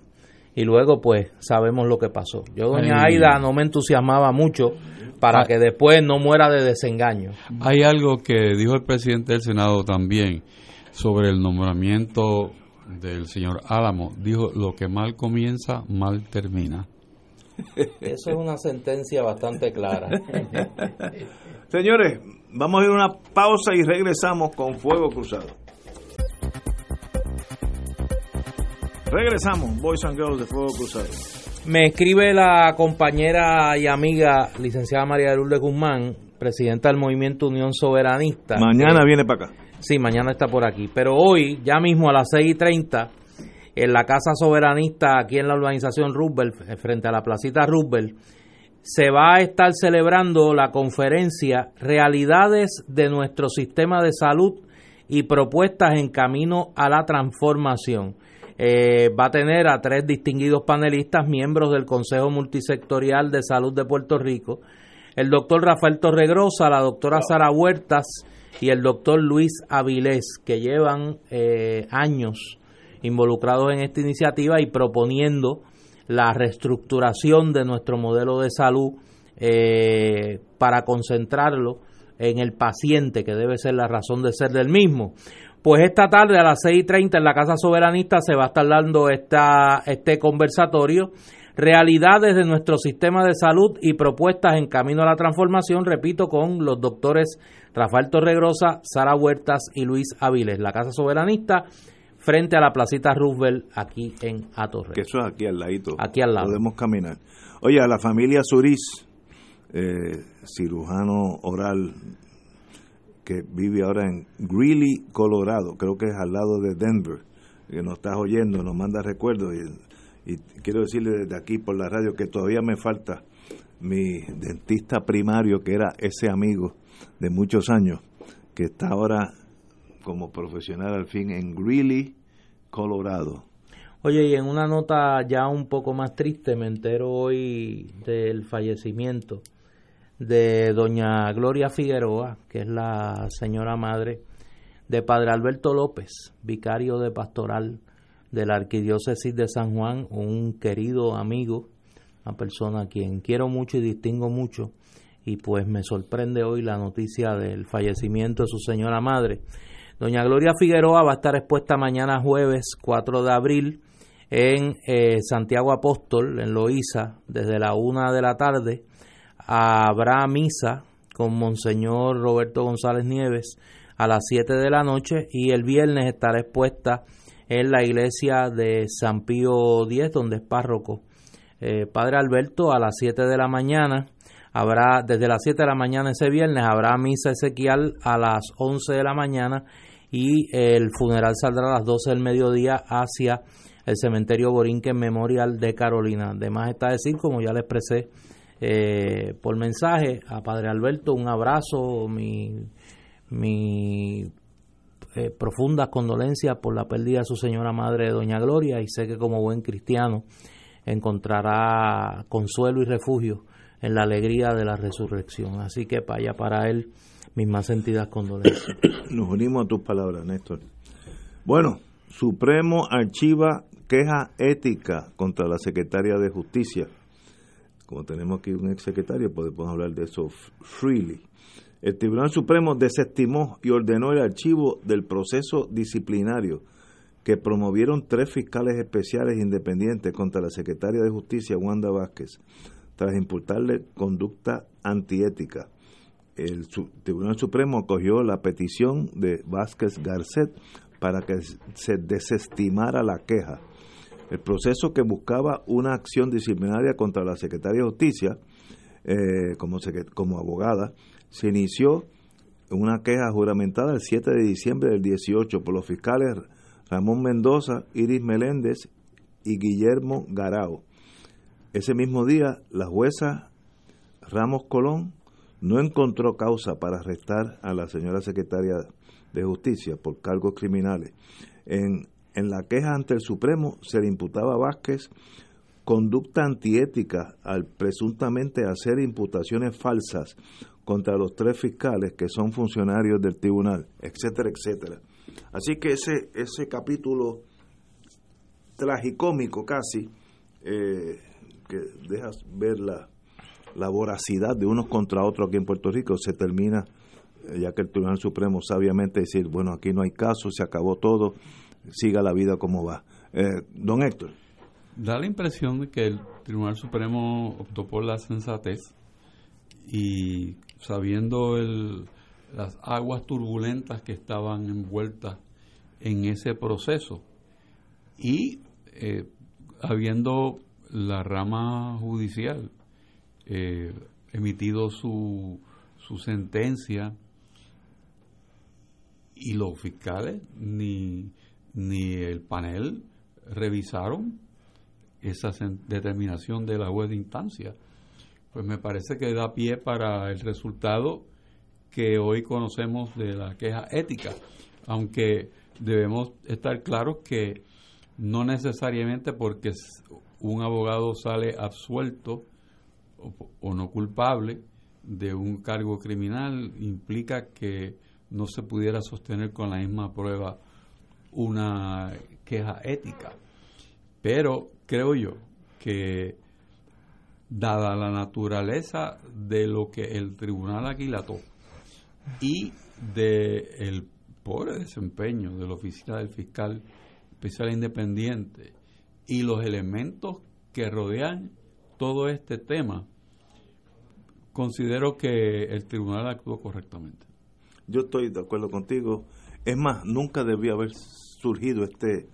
Y luego, pues, sabemos lo que pasó. Yo, doña Aida, no me entusiasmaba mucho para ah. que después no muera de desengaño. Hay algo que dijo el presidente del Senado también sobre el nombramiento del señor Álamo. Dijo, lo que mal comienza, mal termina. Eso es una sentencia bastante clara. Señores, vamos a ir a una pausa y regresamos con Fuego Cruzado. Regresamos, Boys and Girls de Fuego Cruzado. Me escribe la compañera y amiga licenciada María Lourdes Guzmán, presidenta del Movimiento Unión Soberanista. Mañana viene para acá. Sí, mañana está por aquí. Pero hoy, ya mismo a las 6 y 30, en la Casa Soberanista, aquí en la urbanización Roosevelt, frente a la placita Roosevelt, se va a estar celebrando la conferencia Realidades de nuestro sistema de salud y propuestas en camino a la transformación. Eh, va a tener a tres distinguidos panelistas, miembros del Consejo Multisectorial de Salud de Puerto Rico, el doctor Rafael Torregrosa, la doctora Sara Huertas y el doctor Luis Avilés, que llevan eh, años involucrados en esta iniciativa y proponiendo la reestructuración de nuestro modelo de salud eh, para concentrarlo en el paciente, que debe ser la razón de ser del mismo. Pues esta tarde a las 6.30 en la Casa Soberanista se va a estar dando este conversatorio, realidades de nuestro sistema de salud y propuestas en camino a la transformación, repito, con los doctores Rafael Torregrosa, Sara Huertas y Luis Aviles. La Casa Soberanista frente a la placita Roosevelt aquí en Atorrey. Que eso es aquí al ladito. Aquí al lado. Podemos caminar. Oye, a la familia Suris, eh, cirujano oral que vive ahora en Greeley, Colorado, creo que es al lado de Denver, que nos estás oyendo, nos manda recuerdos y, y quiero decirle desde aquí por la radio que todavía me falta mi dentista primario, que era ese amigo de muchos años, que está ahora como profesional al fin en Greeley, Colorado. Oye, y en una nota ya un poco más triste, me entero hoy del fallecimiento de doña Gloria Figueroa, que es la señora madre de padre Alberto López, vicario de pastoral de la Arquidiócesis de San Juan, un querido amigo, una persona a quien quiero mucho y distingo mucho, y pues me sorprende hoy la noticia del fallecimiento de su señora madre. Doña Gloria Figueroa va a estar expuesta mañana jueves 4 de abril en eh, Santiago Apóstol, en Loíza, desde la una de la tarde. Habrá misa con Monseñor Roberto González Nieves a las 7 de la noche y el viernes estará expuesta en la iglesia de San Pío X, donde es párroco. Eh, Padre Alberto a las 7 de la mañana habrá desde las 7 de la mañana ese viernes habrá misa ezequial a las 11 de la mañana y el funeral saldrá a las 12 del mediodía hacia el cementerio Borinquen Memorial de Carolina. Además está decir, como ya le expresé eh, por mensaje, a Padre Alberto un abrazo, mi, mi eh, profundas condolencias por la pérdida de su señora madre, Doña Gloria, y sé que como buen cristiano encontrará consuelo y refugio en la alegría de la resurrección. Así que vaya para él mis más sentidas condolencias. Nos unimos a tus palabras, Néstor. Bueno, Supremo archiva queja ética contra la secretaria de Justicia. Como tenemos aquí un ex secretario, podemos hablar de eso freely. El Tribunal Supremo desestimó y ordenó el archivo del proceso disciplinario que promovieron tres fiscales especiales independientes contra la secretaria de Justicia, Wanda Vázquez, tras imputarle conducta antiética el Tribunal Supremo acogió la petición de Vázquez Garcet para que se desestimara la queja. El proceso que buscaba una acción disciplinaria contra la Secretaria de Justicia eh, como, como abogada se inició una queja juramentada el 7 de diciembre del 18 por los fiscales Ramón Mendoza, Iris Meléndez y Guillermo Garao. Ese mismo día, la jueza Ramos Colón no encontró causa para arrestar a la señora secretaria de Justicia por cargos criminales. En, en la queja ante el Supremo se le imputaba a Vázquez conducta antiética al presuntamente hacer imputaciones falsas contra los tres fiscales que son funcionarios del tribunal, etcétera, etcétera. Así que ese, ese capítulo tragicómico casi, eh, que dejas ver la, la voracidad de unos contra otros aquí en Puerto Rico se termina, eh, ya que el Tribunal Supremo sabiamente decir, bueno, aquí no hay caso, se acabó todo, siga la vida como va. Eh, don Héctor. Da la impresión de que el Tribunal Supremo optó por la sensatez y sabiendo el, las aguas turbulentas que estaban envueltas en ese proceso y eh, habiendo la rama judicial eh, emitido su, su sentencia y los fiscales ni, ni el panel revisaron esa determinación de la juez de instancia. Pues me parece que da pie para el resultado que hoy conocemos de la queja ética, aunque debemos estar claros que no necesariamente porque un abogado sale absuelto o, no culpable de un cargo criminal implica que no se pudiera sostener con la misma prueba una queja ética. Pero creo yo que dada la naturaleza de lo que el tribunal aquilató y de el pobre desempeño de la oficina del fiscal especial independiente y los elementos que rodean todo este tema, considero que el tribunal actuó correctamente. Yo estoy de acuerdo contigo. Es más, nunca debió haber surgido este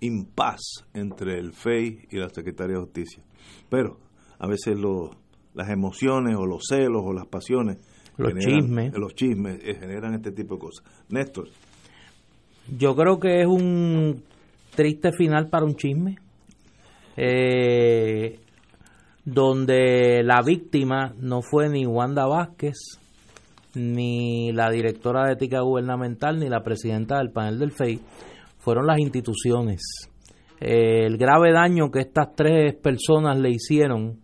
impas entre el FEI y la Secretaría de Justicia. Pero a veces las emociones o los celos o las pasiones, los chismes, los chismes eh, generan este tipo de cosas. Néstor. Yo creo que es un triste final para un chisme, eh, donde la víctima no fue ni Wanda Vázquez, ni la directora de ética gubernamental, ni la presidenta del panel del FEI, fueron las instituciones. El grave daño que estas tres personas le hicieron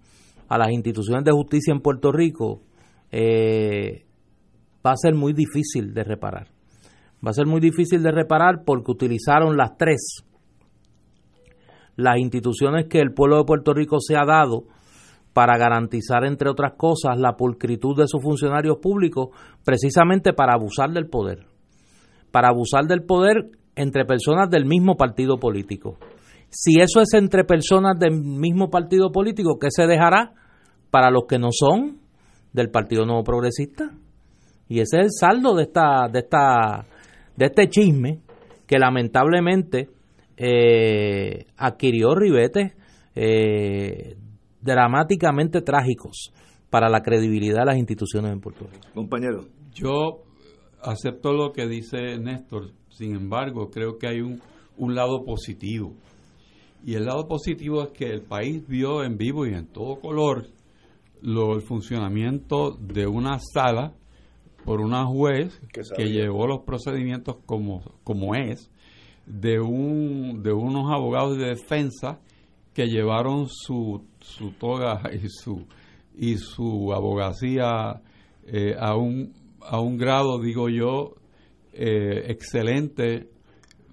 a las instituciones de justicia en Puerto Rico eh, va a ser muy difícil de reparar. Va a ser muy difícil de reparar porque utilizaron las tres, las instituciones que el pueblo de Puerto Rico se ha dado para garantizar, entre otras cosas, la pulcritud de sus funcionarios públicos, precisamente para abusar del poder. Para abusar del poder entre personas del mismo partido político. Si eso es entre personas del mismo partido político, ¿qué se dejará para los que no son del Partido Nuevo Progresista? Y ese es el saldo de esta, de esta, de este chisme que lamentablemente eh, adquirió ribetes eh, dramáticamente trágicos para la credibilidad de las instituciones en Puerto Rico. Compañero. Yo acepto lo que dice Néstor, sin embargo, creo que hay un, un lado positivo. Y el lado positivo es que el país vio en vivo y en todo color lo, el funcionamiento de una sala por una juez que, llevó los procedimientos como, como es, de, un, de unos abogados de defensa que llevaron su, su toga y su, y su abogacía eh, a, un, a un grado, digo yo, eh, excelente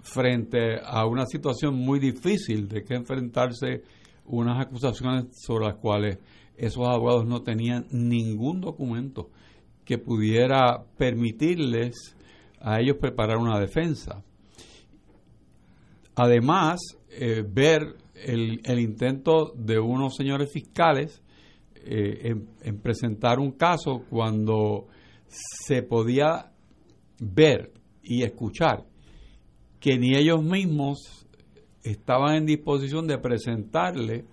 frente a una situación muy difícil de que enfrentarse unas acusaciones sobre las cuales esos abogados no tenían ningún documento que pudiera permitirles a ellos preparar una defensa. Además, eh, ver el, intento de unos señores fiscales eh, en presentar un caso cuando se podía ver y escuchar que ni ellos mismos estaban en disposición de presentarle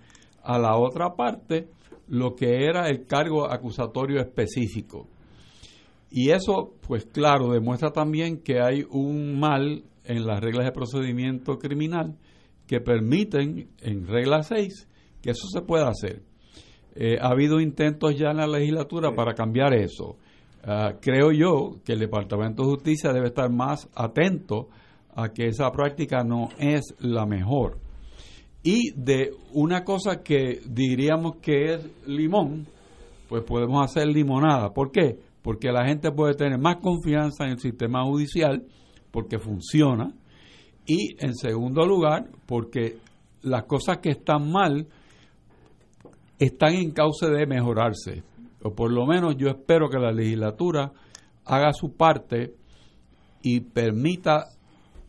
a la otra parte lo que era el cargo acusatorio específico. Y eso, pues claro, demuestra también que hay un mal en las reglas de procedimiento criminal que permiten, en regla 6, que eso se pueda hacer. Eh, ha habido intentos ya en la legislatura para cambiar eso. Ah, creo yo que el Departamento de Justicia debe estar más atento a que esa práctica no es la mejor. Y de una cosa que diríamos que es limón, pues podemos hacer limonada. ¿Por qué? Porque la gente puede tener más confianza en el sistema judicial, porque funciona. Y en segundo lugar, porque las cosas que están mal están en cauce de mejorarse o por lo menos yo espero que la legislatura haga su parte y permita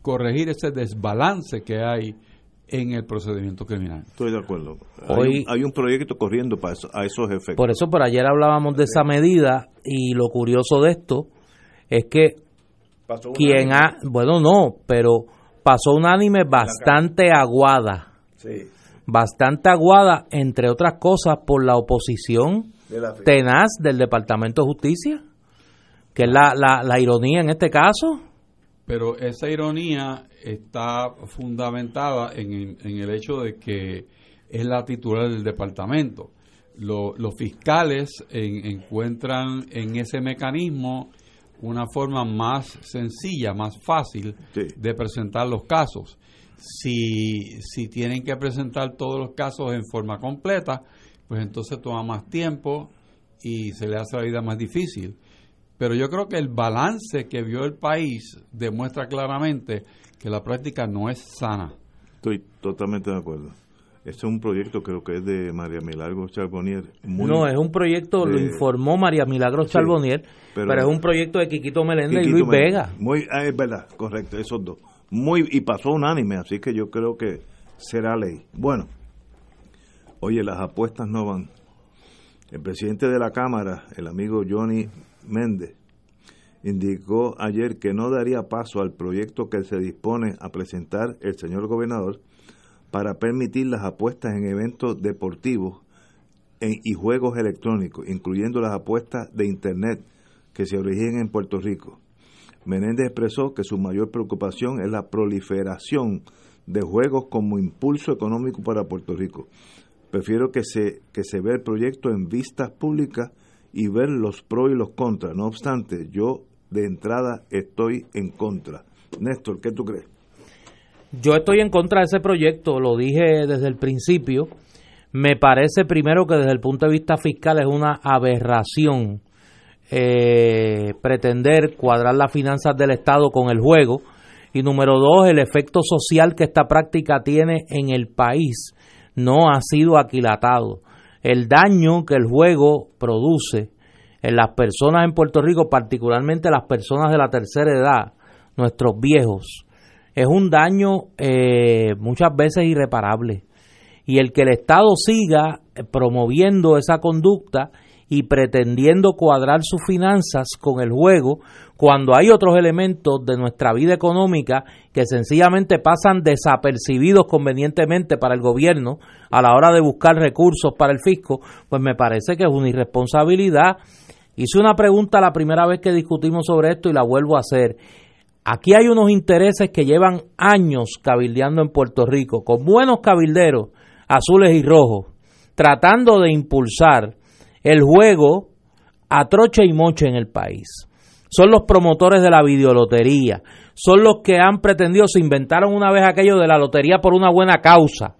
corregir ese desbalance que hay en el procedimiento criminal. Estoy de acuerdo. Hoy, hay, un, proyecto corriendo para a esos efectos. Por eso, por ayer hablábamos de esa medida y lo curioso de esto es que quien ha, bueno, no, pero pasó unánime bastante aguada. Sí. Bastante aguada, entre otras cosas, por la oposición tenaz del Departamento de Justicia, que es la, la, la ironía en este caso. Pero esa ironía está fundamentada en, el hecho de que es la titular del departamento. los fiscales encuentran en ese mecanismo una forma más sencilla, más fácil de presentar los casos. Si, si tienen que presentar todos los casos en forma completa, pues entonces toma más tiempo y se le hace la vida más difícil. Pero yo creo que el balance que vio el país demuestra claramente que la práctica no es sana. Estoy totalmente de acuerdo. Este es un proyecto, creo que es de María Milagro Charbonnier. no, es un proyecto, lo informó María Milagro Charbonnier, pero, es un proyecto de Quiquito Meléndez y Luis Vega. Muy, ah, es verdad, correcto, esos dos. Muy Y pasó unánime, así que yo creo que será ley. Bueno, oye, las apuestas no van. El presidente de la Cámara, el amigo Johnny Méndez, indicó ayer que no daría paso al proyecto que se dispone a presentar el señor gobernador para permitir las apuestas en eventos deportivos y juegos electrónicos, incluyendo las apuestas de Internet que se originan en Puerto Rico. Menéndez expresó que su mayor preocupación es la proliferación de juegos como impulso económico para Puerto Rico. Prefiero que se, que se vea el proyecto en vistas públicas y ver los pros y los contras. No obstante, yo de entrada estoy en contra. Néstor, ¿qué tú crees? Yo estoy en contra de ese proyecto, lo dije desde el principio. Me parece primero que desde el punto de vista fiscal es una aberración eh, pretender cuadrar las finanzas del Estado con el juego. Y número dos, el efecto social que esta práctica tiene en el país no ha sido aquilatado. El daño que el juego produce en las personas en Puerto Rico, particularmente las personas de la tercera edad, nuestros viejos, es un daño eh, muchas veces irreparable. Y el que el Estado siga promoviendo esa conducta y pretendiendo cuadrar sus finanzas con el juego, cuando hay otros elementos de nuestra vida económica que sencillamente pasan desapercibidos convenientemente para el gobierno a la hora de buscar recursos para el fisco, pues me parece que es una irresponsabilidad. Hice una pregunta la primera vez que discutimos sobre esto y la vuelvo a hacer. Aquí hay unos intereses que llevan años cabildeando en Puerto Rico, con buenos cabilderos, azules y rojos, tratando de impulsar el juego a troche y moche en el país. Son los promotores de la videolotería, son los que han pretendido, se inventaron una vez aquello de la lotería por una buena causa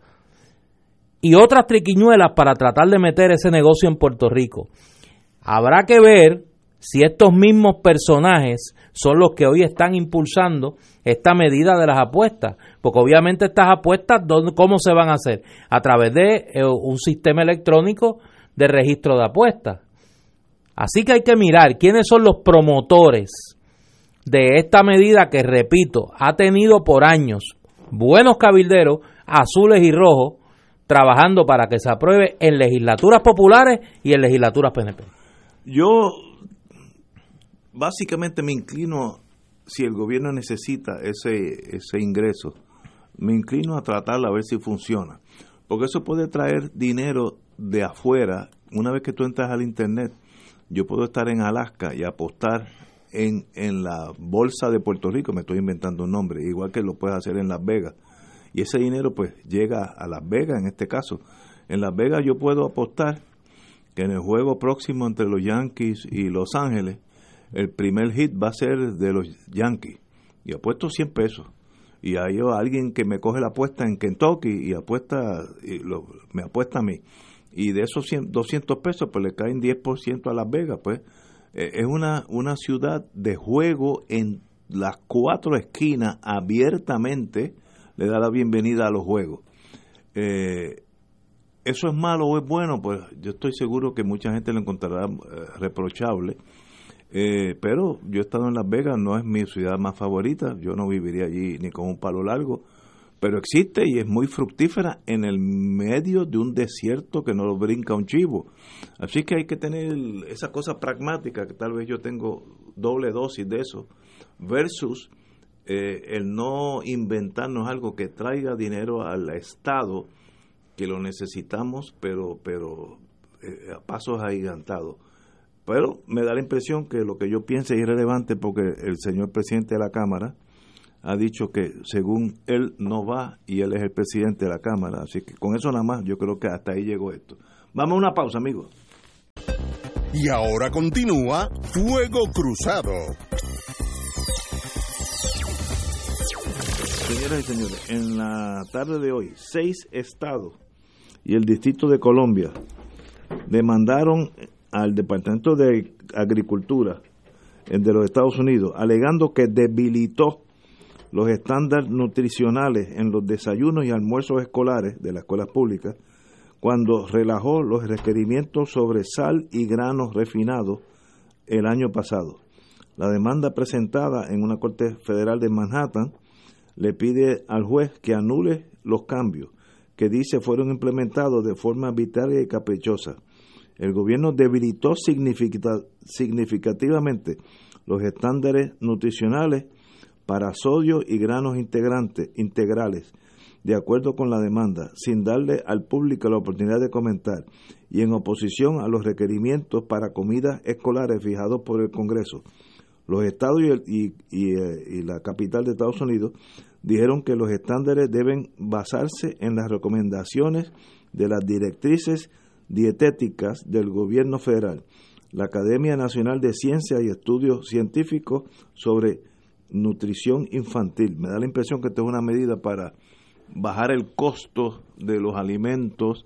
y otras triquiñuelas para tratar de meter ese negocio en Puerto Rico. Habrá que ver si estos mismos personajes son los que hoy están impulsando esta medida de las apuestas, porque obviamente estas apuestas, ¿cómo se van a hacer? A través de eh, un sistema electrónico de registro de apuestas. Así que hay que mirar quiénes son los promotores de esta medida que, repito, ha tenido por años buenos cabilderos, azules y rojos, trabajando para que se apruebe en legislaturas populares y en legislaturas PNP. Yo básicamente me inclino, si el gobierno necesita ese, ese ingreso, me inclino a tratarlo a ver si funciona. Porque eso puede traer dinero de afuera. Una vez que tú entras al Internet, yo puedo estar en Alaska y apostar en, en la bolsa de Puerto Rico, me estoy inventando un nombre, igual que lo puedes hacer en Las Vegas. Y ese dinero pues llega a Las Vegas en este caso. En Las Vegas yo puedo apostar que en el juego próximo entre los Yankees y Los Ángeles, el primer hit va a ser de los Yankees. Y apuesto 100 pesos. Y hay alguien que me coge la apuesta en Kentucky y apuesta, y me apuesta a mí. Y de esos 200 pesos, pues le caen 10% a Las Vegas. Pues eh, es una, una ciudad de juego en las cuatro esquinas abiertamente le da la bienvenida a los juegos. Eh, ¿Eso es malo o es bueno? Pues yo estoy seguro que mucha gente lo encontrará eh, reprochable Eh, pero yo he estado en Las Vegas, no es mi ciudad más favorita, yo no viviría allí ni con un palo largo, pero existe y es muy fructífera en el medio de un desierto que no lo brinca un chivo. Así que hay que tener esa cosa pragmática, que tal vez yo tengo doble dosis de eso, versus eh, el no inventarnos algo que traiga dinero al Estado, que lo necesitamos, pero, pero eh, a pasos agigantados. Pero me da la impresión que lo que yo piense es irrelevante porque el señor presidente de la Cámara ha dicho que según él no va y él es el presidente de la Cámara. Así que con eso nada más yo creo que hasta ahí llegó esto. Vamos a una pausa, amigos. Y ahora continúa Fuego Cruzado. Señoras y señores, en la tarde de hoy, seis estados y el Distrito de Colombia demandaron al Departamento de Agricultura de los Estados Unidos, alegando que debilitó los estándares nutricionales en los desayunos y almuerzos escolares de las escuelas públicas cuando relajó los requerimientos sobre sal y granos refinados el año pasado. La demanda presentada en una corte federal de Manhattan le pide al juez que anule los cambios que dice fueron implementados de forma arbitraria y caprichosa. El gobierno debilitó significativamente los estándares nutricionales para sodio y granos integrales, de acuerdo con la demanda, sin darle al público la oportunidad de comentar, y en oposición a los requerimientos para comidas escolares fijados por el Congreso. Los estados y, eh, y, la capital de Estados Unidos dijeron que los estándares deben basarse en las recomendaciones de las directrices dietéticas del gobierno federal, la Academia Nacional de Ciencias y Estudios Científicos sobre nutrición infantil. Me da la impresión que esto es una medida para bajar el costo de los alimentos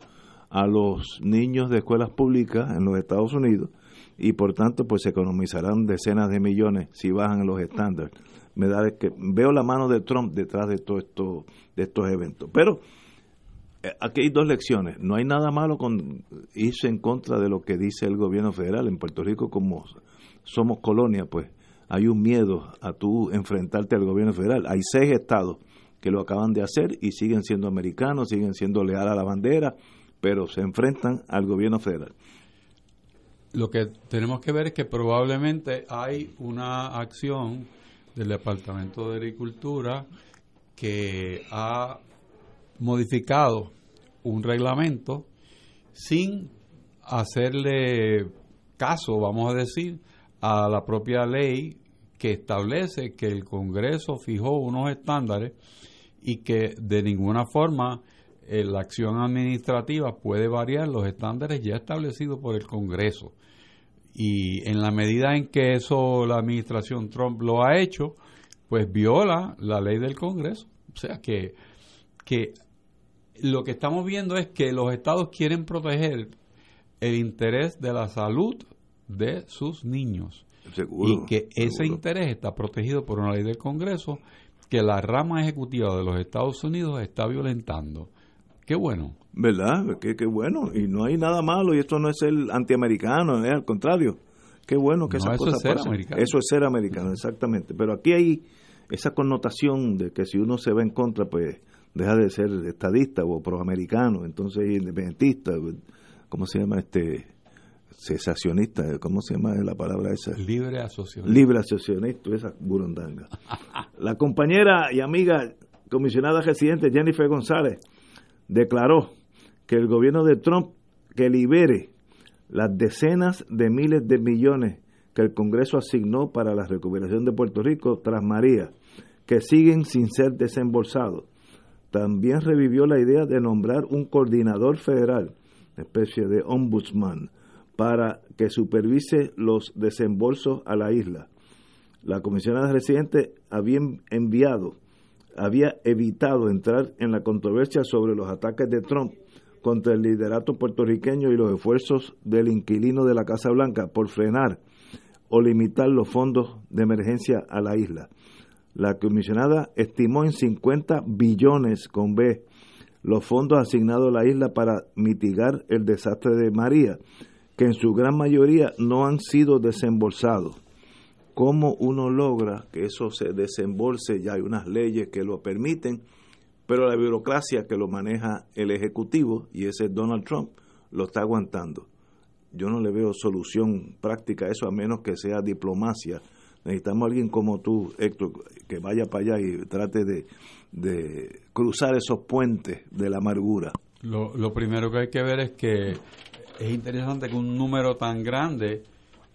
a los niños de escuelas públicas en los Estados Unidos y por tanto pues se economizarán decenas de millones si bajan los estándares. Me da que veo la mano de Trump detrás de todo esto de estos eventos. Pero aquí hay dos lecciones. No hay nada malo con irse en contra de lo que dice el gobierno federal. En Puerto Rico, como somos colonia, pues hay un miedo a tú enfrentarte al gobierno federal. Hay seis estados que lo acaban de hacer y siguen siendo americanos, siguen siendo leales a la bandera, pero se enfrentan al gobierno federal. Lo que tenemos que ver es que probablemente hay una acción del Departamento de Agricultura que ha modificado un reglamento sin hacerle caso, vamos a decir, a la propia ley que establece que el Congreso fijó unos estándares y que de ninguna forma eh, la acción administrativa puede variar los estándares ya establecidos por el Congreso. Y en la medida en que eso la administración Trump lo ha hecho, pues viola la ley del Congreso. O sea que, que lo que estamos viendo es que los estados quieren proteger el interés de la salud de sus niños. y que ese interés está protegido por una ley del Congreso que la rama ejecutiva de los Estados Unidos está violentando. Qué bueno. ¿Verdad? Qué, qué bueno. Y no hay nada malo y esto no es el antiamericano, al contrario. Qué bueno que esa eso es ser americano. Eso es ser americano, exactamente. Pero aquí hay esa connotación de que si uno se va en contra, pues deja de ser estadista o proamericano, entonces independentista, ¿cómo se llama este? cesacionista, ¿cómo se llama la palabra esa? Libre asociacionista. Libre asociacionista, esa burundanga. la compañera y amiga comisionada residente Jennifer González declaró que el gobierno de Trump que libere las decenas de miles de millones que el Congreso asignó para la recuperación de Puerto Rico tras María, que siguen sin ser desembolsados. También revivió la idea de nombrar un coordinador federal, especie de ombudsman, para que supervise los desembolsos a la isla. La comisionada residente había enviado, había evitado entrar en la controversia sobre los ataques de Trump contra el liderato puertorriqueño y los esfuerzos del inquilino de la Casa Blanca por frenar o limitar los fondos de emergencia a la isla. La comisionada estimó en 50 billones con B los fondos asignados a la isla para mitigar el desastre de María que en su gran mayoría no han sido desembolsados. cómo uno logra que eso se desembolse, ya hay unas leyes que lo permiten, pero la burocracia que lo maneja el Ejecutivo, y ese Donald Trump, lo está aguantando. Yo no le veo solución práctica a eso, a menos que sea diplomacia. Necesitamos a alguien como tú, Héctor, que vaya para allá y trate de, de cruzar esos puentes de la amargura. Lo, lo primero que hay que ver es que es interesante que un número tan grande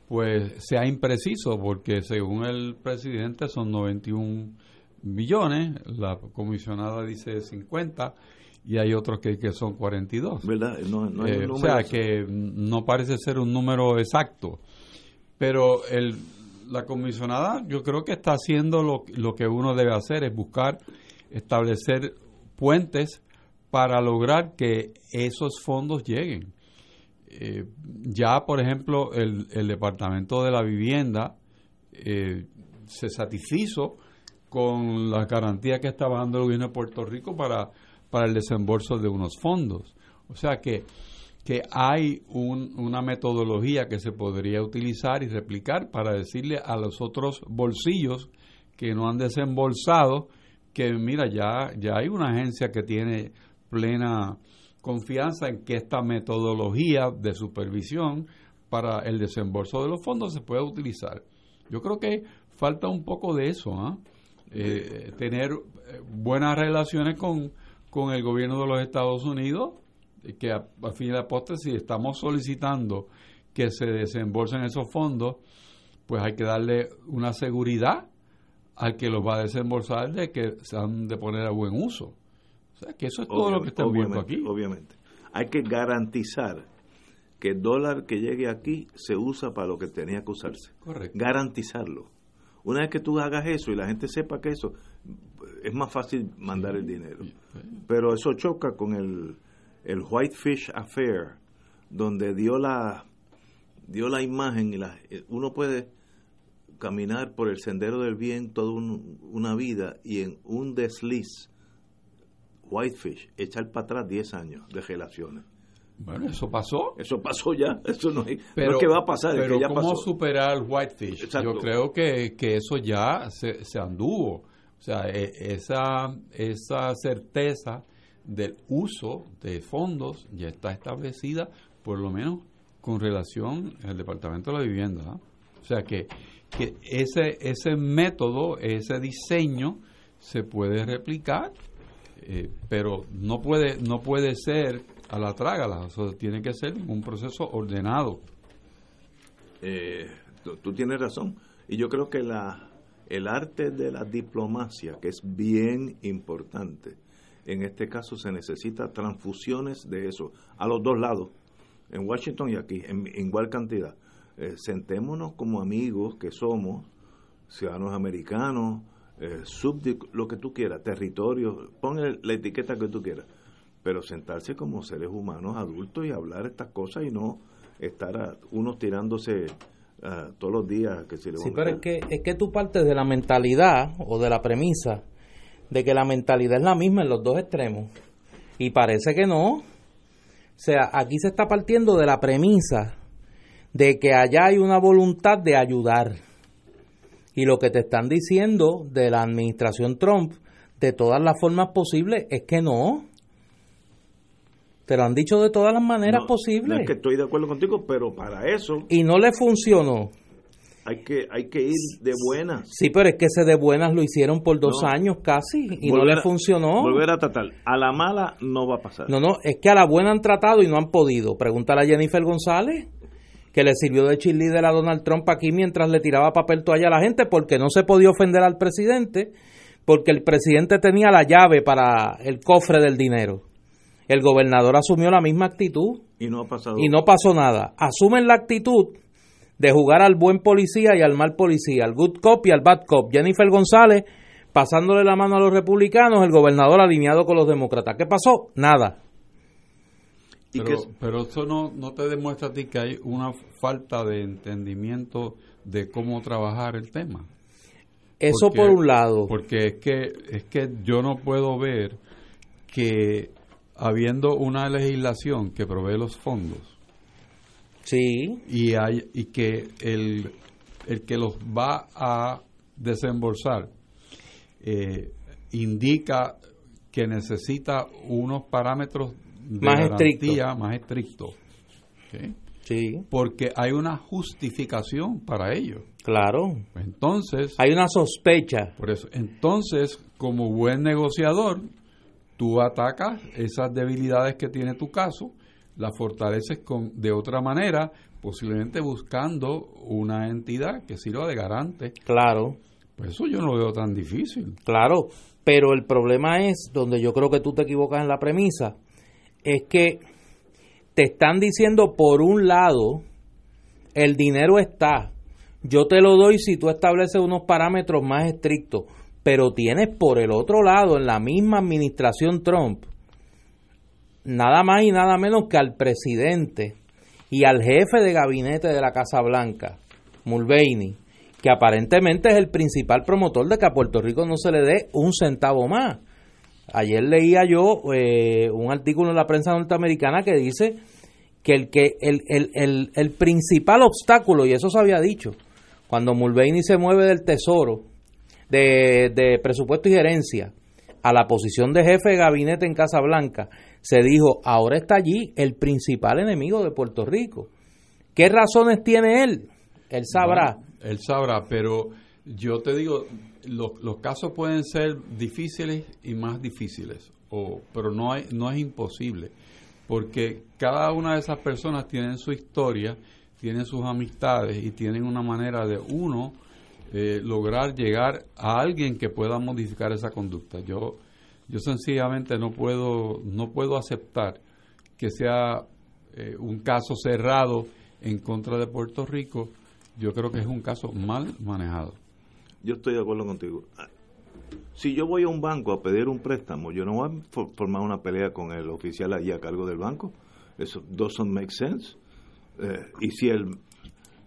pues sea impreciso, porque según el presidente son 91 millones, la comisionada dice 50 y hay otros que, que son 42. ¿Verdad? No, eh, o sea que no parece ser un número exacto, pero el, la comisionada yo creo que está haciendo lo, lo que uno debe hacer, es buscar establecer puentes para lograr que esos fondos lleguen. Eh, ya, por ejemplo, el, Departamento de la Vivienda eh, se satisfizo con las garantías que estaba dando el gobierno de Puerto Rico para, para el desembolso de unos fondos. O sea que, que hay una metodología que se podría utilizar y replicar para decirle a los otros bolsillos que no han desembolsado que mira, ya, ya hay una agencia que tiene plena confianza en que esta metodología de supervisión para el desembolso de los fondos se pueda utilizar. Yo creo que falta un poco de eso, ¿ah? eh, tener eh, buenas relaciones con, con, el gobierno de los Estados Unidos, que a, fin de postre, si estamos solicitando que se desembolsen esos fondos, pues hay que darle una seguridad al que los va a desembolsar de que se han de poner a buen uso que eso es todo lo que estamos viendo aquí. Obviamente. Hay que garantizar que el dólar que llegue aquí se usa para lo que tenía que usarse. Correcto. Garantizarlo. Una vez que tú hagas eso y la gente sepa que eso, es más fácil mandar el dinero. Pero eso choca con el, el Whitefish Affair, donde dio la, dio la imagen y la, uno puede caminar por el sendero del bien toda una vida y en un desliz Whitefish, echar para atrás 10 años de relaciones. Bueno, eso pasó. Eso pasó ya. Eso no, es que va a pasar. Pero ya ¿cómo superar el Whitefish? Yo creo que, que eso ya se, se, anduvo. O sea, e, esa, esa certeza del uso de fondos ya está establecida, por lo menos con relación al Departamento de la Vivienda. O sea, que, que ese, ese método, ese diseño se puede replicar eh, pero no puede no puede ser a la trágala, tiene que ser un proceso ordenado. Eh, tú, tienes razón. Y yo creo que la, el arte de la diplomacia, que es bien importante, en este caso se necesita transfusiones de eso, a los dos lados, en Washington y aquí, en, igual cantidad. Eh, sentémonos como amigos que somos, ciudadanos americanos, eh, lo que tú quieras, territorio, pon la etiqueta que tú quieras, pero sentarse como seres humanos adultos y hablar estas cosas y no estar unos tirándose todos los días que se Sí, pero es que, es que tú partes de la mentalidad o de la premisa de que la mentalidad es la misma en los dos extremos y parece que no. O sea, aquí se está partiendo de la premisa de que allá hay una voluntad de ayudar y lo que te están diciendo de la administración Trump, de todas las formas posibles, es que no. Te lo han dicho de todas las maneras posibles. No es que estoy de acuerdo contigo, pero para eso. Y no le funcionó. Hay que, hay que ir de buenas. Sí, pero es que ese de buenas lo hicieron por dos años casi y no le funcionó. volver a tratar. A la mala no va a pasar. No, no, es que a la buena han tratado y no han podido. Pregúntale a Jennifer González que le sirvió de cheerleader a Donald Trump aquí mientras le tiraba papel toalla a la gente porque no se podía ofender al presidente porque el presidente tenía la llave para el cofre del dinero. El gobernador asumió la misma actitud y no ha pasado y no pasó nada. Asumen la actitud de jugar al buen policía y al mal policía, al good cop y al bad cop. Jennifer González pasándole la mano a los republicanos, el gobernador alineado con los demócratas. ¿Qué pasó? Nada. Pero, pero eso no, no te demuestra a ti que hay una falta de entendimiento de cómo trabajar el tema. Eso por un lado. Porque es que, es que yo no puedo ver que habiendo una legislación que provee los fondos sí y hay y que el el que los va a desembolsar eh, indica que necesita unos parámetros de más estrictos. más estrictos. Sí. Porque hay una justificación para ello. Claro. Entonces. Hay una sospecha. Por eso. Entonces, como buen negociador, tú atacas esas debilidades que tiene tu caso, las fortaleces con, de otra manera, posiblemente buscando una entidad que sirva de garante. Claro. Pues eso yo no lo veo tan difícil. Claro, pero el problema es, donde yo creo que tú te equivocas en la premisa, es que te están diciendo por un lado, el dinero está, yo te lo doy si tú estableces unos parámetros más estrictos, pero tienes por el otro lado, en la misma administración Trump, nada más y nada menos que al presidente y al jefe de gabinete de la Casa Blanca, Mulvaney, que aparentemente es el principal promotor de que a Puerto Rico no se le dé un centavo más. Ayer leía yo eh, un artículo en la prensa norteamericana que dice que el, que el, el, el, principal obstáculo, y eso se había dicho, cuando Mulvaney se mueve del Tesoro, de, de presupuesto y gerencia, a la posición de jefe de gabinete en Casa Blanca, se dijo, ahora está allí el principal enemigo de Puerto Rico. ¿Qué razones tiene él? Él sabrá. él sabrá, pero yo te digo, los, los casos pueden ser difíciles y más difíciles, o, pero no, hay, no es imposible, porque cada una de esas personas tienen su historia, tienen sus amistades y tienen una manera de uno eh, lograr llegar a alguien que pueda modificar esa conducta. Yo, yo sencillamente no puedo, no puedo aceptar que sea eh, un caso cerrado en contra de Puerto Rico. Yo creo que es un caso mal manejado yo estoy de acuerdo contigo. Si yo voy a un banco a pedir un préstamo, yo no voy a formar una pelea con el oficial allí a cargo del banco. Eso doesn't make sense. Eh, y si el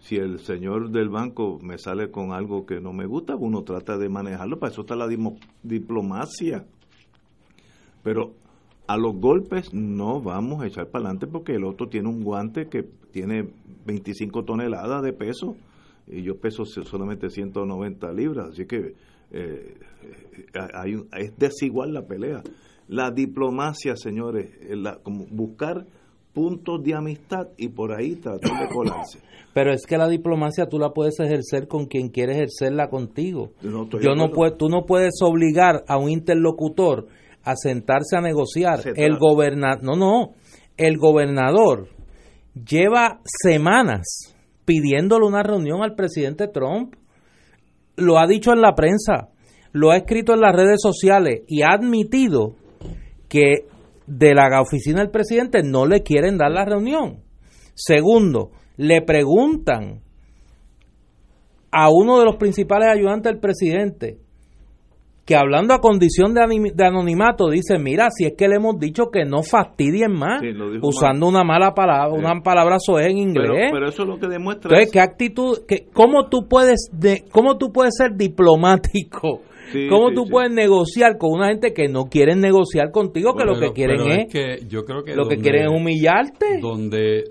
si el señor del banco me sale con algo que no me gusta, uno trata de manejarlo, para eso está la diplomacia. Pero a los golpes no vamos a echar para adelante porque el otro tiene un guante que tiene 25 toneladas de peso y yo peso solamente 190 libras, así que eh, hay, es desigual la pelea. La diplomacia, señores, la, como buscar puntos de amistad y por ahí tratar de colarse. Pero es que la diplomacia tú la puedes ejercer con quien quiere ejercerla contigo. Yo no puedo, tú no puedes obligar a un interlocutor a sentarse a negociar. El gobernador, no, no, el gobernador lleva semanas pidiéndole una reunión al presidente Trump. Lo ha dicho en la prensa, lo ha escrito en las redes sociales y ha admitido que de la oficina del presidente no le quieren dar la reunión. Segundo, le preguntan a uno de los principales ayudantes del presidente que hablando a condición de, anonimato dice, mira, si es que le hemos dicho que no fastidien más, usando una mala palabra, una palabra soez en inglés. Pero, eso es lo que demuestra. Entonces, ¿qué actitud, cómo tú puedes, de, cómo tú puedes ser diplomático? ¿Cómo tú puedes negociar con una gente que no quieren negociar contigo, que lo que quieren es, que yo creo que lo que quieren es humillarte? Donde,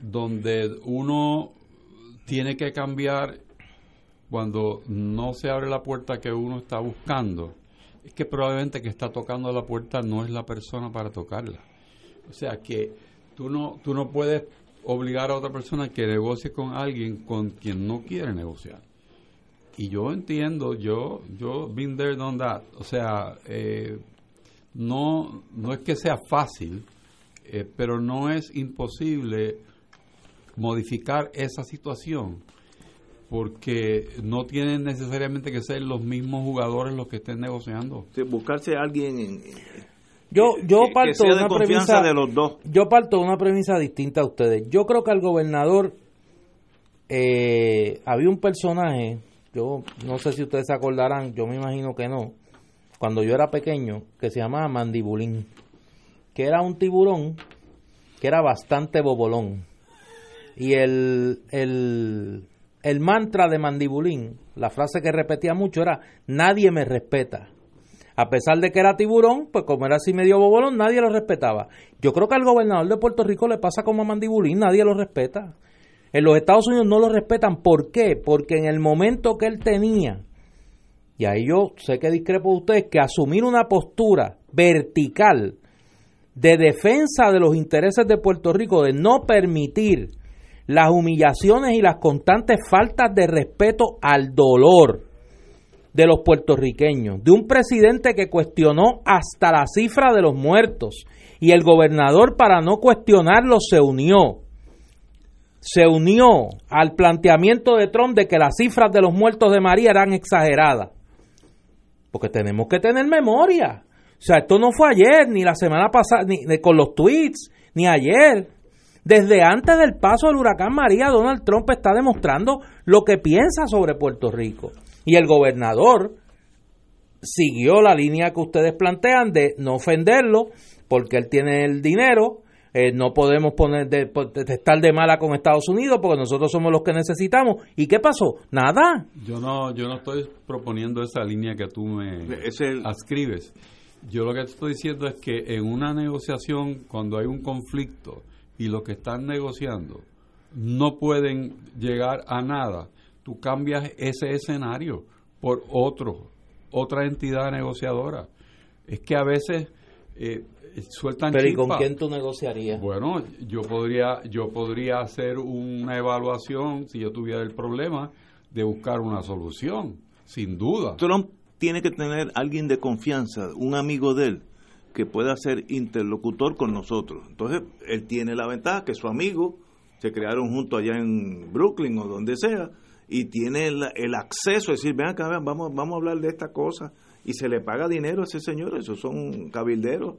donde uno tiene que cambiar cuando no se abre la puerta que uno está buscando, es que probablemente que está tocando la puerta no es la persona para tocarla. O sea que tú no, tú no puedes obligar a otra persona que negocie con alguien con quien no quiere negociar. Y yo entiendo, yo, yo been there, done that. O sea, eh, no, no es que sea fácil, eh, pero no es imposible modificar esa situación porque no tienen necesariamente que ser los mismos jugadores los que estén negociando. buscarse a alguien yo yo parto de una premisa de los dos. Yo parto de una premisa distinta a ustedes. Yo creo que al gobernador eh, había un personaje, yo no sé si ustedes se acordarán, yo me imagino que no, cuando yo era pequeño, que se llamaba Mandibulín, que era un tiburón que era bastante bobolón. Y el, el el mantra de Mandibulín, la frase que repetía mucho era, nadie me respeta. A pesar de que era tiburón, pues como era así medio bobolón, nadie lo respetaba. Yo creo que al gobernador de Puerto Rico le pasa como a Mandibulín, nadie lo respeta. En los Estados Unidos no lo respetan. ¿Por qué? Porque en el momento que él tenía, y ahí yo sé que discrepo de ustedes, que asumir una postura vertical de defensa de los intereses de Puerto Rico, de no permitir las humillaciones y las constantes faltas de respeto al dolor de los puertorriqueños, de un presidente que cuestionó hasta la cifra de los muertos y el gobernador para no cuestionarlo se unió. Se unió al planteamiento de Trump de que las cifras de los muertos de María eran exageradas. Porque tenemos que tener memoria. O sea, esto no fue ayer, ni la semana pasada, ni, con los tweets, ni ayer. Desde antes del paso del huracán María, Donald Trump está demostrando lo que piensa sobre Puerto Rico. Y el gobernador siguió la línea que ustedes plantean de no ofenderlo, porque él tiene el dinero, eh, no podemos poner de, estar de mala con Estados Unidos porque nosotros somos los que necesitamos. ¿Y qué pasó? Nada. Yo no, yo no estoy proponiendo esa línea que tú me ascribes. Yo lo que te estoy diciendo es que en una negociación, cuando hay un conflicto y lo que están negociando no pueden llegar a nada, tú cambias ese escenario por otro, otra entidad negociadora. Es que a veces eh, sueltan Pero ¿y con quién tú negociarías? Bueno, yo podría, yo podría hacer una evaluación, si yo tuviera el problema, de buscar una solución, sin duda tiene que tener alguien de confianza, un amigo de él, que pueda ser interlocutor con nosotros. Entonces, él tiene la ventaja que su amigo se crearon juntos allá en Brooklyn o donde sea, y tiene el, acceso a decir, ven acá, vamos, vamos a hablar de esta cosa, y se le paga dinero a ese señor, esos son cabilderos,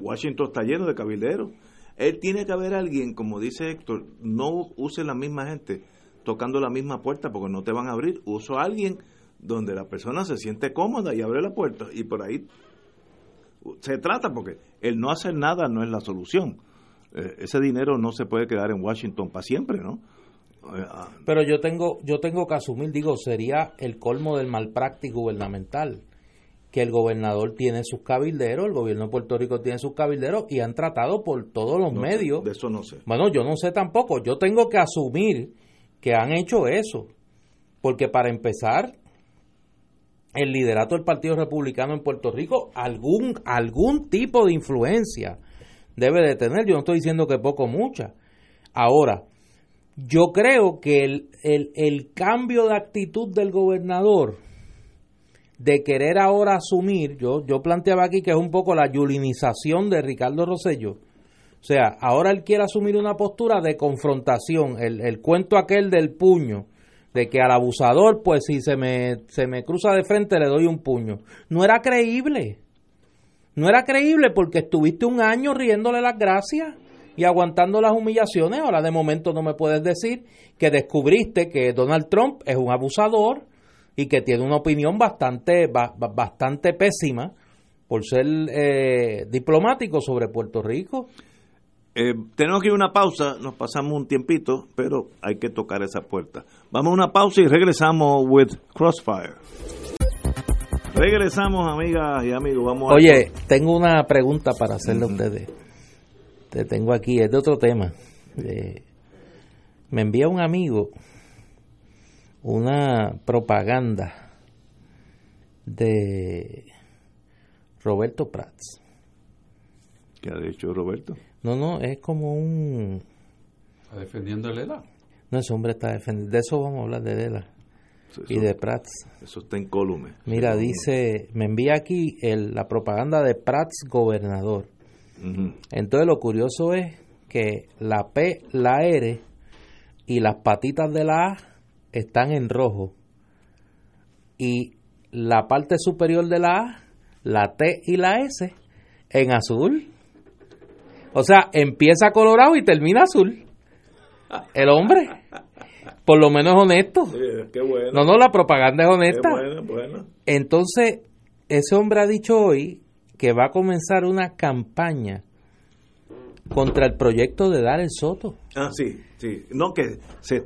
Washington está lleno de cabilderos. Él tiene que haber alguien, como dice Héctor, no use la misma gente tocando la misma puerta porque no te van a abrir, uso a alguien donde la persona se siente cómoda y abre la puerta y por ahí se trata porque el no hacer nada no es la solución. Eh, ese dinero no se puede quedar en Washington para siempre, ¿no? Eh, ah. Pero yo tengo yo tengo que asumir, digo, sería el colmo del malpráctico gubernamental que el gobernador tiene sus cabilderos, el gobierno de Puerto Rico tiene sus cabilderos y han tratado por todos los medios. De eso no sé. Bueno, yo no sé tampoco. Yo tengo que asumir que han hecho eso. Porque para empezar, el liderato del Partido Republicano en Puerto Rico algún, algún tipo de influencia debe de tener. Yo no estoy diciendo que poco mucha. Ahora, yo creo que el, el, el cambio de actitud del gobernador de querer ahora asumir, yo, yo planteaba aquí que es un poco la yulinización de Ricardo Rosello. O sea, ahora él quiere asumir una postura de confrontación, el, el cuento aquel del puño de que al abusador, pues si se me, se me cruza de frente le doy un puño. No era creíble. No era creíble porque estuviste un año riéndole las gracias y aguantando las humillaciones. Ahora de momento no me puedes decir que descubriste que Donald Trump es un abusador y que tiene una opinión bastante, bastante pésima por ser eh, diplomático sobre Puerto Rico. Eh, tenemos que ir a una pausa, nos pasamos un tiempito, pero hay que tocar esa puerta. Vamos a una pausa y regresamos with Crossfire. Regresamos, amigas y amigos. Vamos Oye, tengo una pregunta para hacerle a ustedes. Te tengo aquí, es de otro tema. me envía un amigo una propaganda de Roberto Prats. ¿Qué ha dicho Roberto? No, no, es como un... ¿Está defendiendo a Lela? No, ese hombre está defendiendo. De eso vamos a hablar de Lela. y de Prats. Eso está en Colume. Mira, dice, me envía aquí el, la propaganda de Prats gobernador. Entonces lo curioso es que la P, la R y las patitas de la A están en rojo. Y la parte superior de la A, la T y la S en azul. O sea, empieza colorado y termina azul. El hombre. Por lo menos honesto. No, no, la propaganda es honesta. Entonces, ese hombre ha dicho hoy que va a comenzar una campaña contra el proyecto de dar el Soto. Ah, sí, sí. No, que se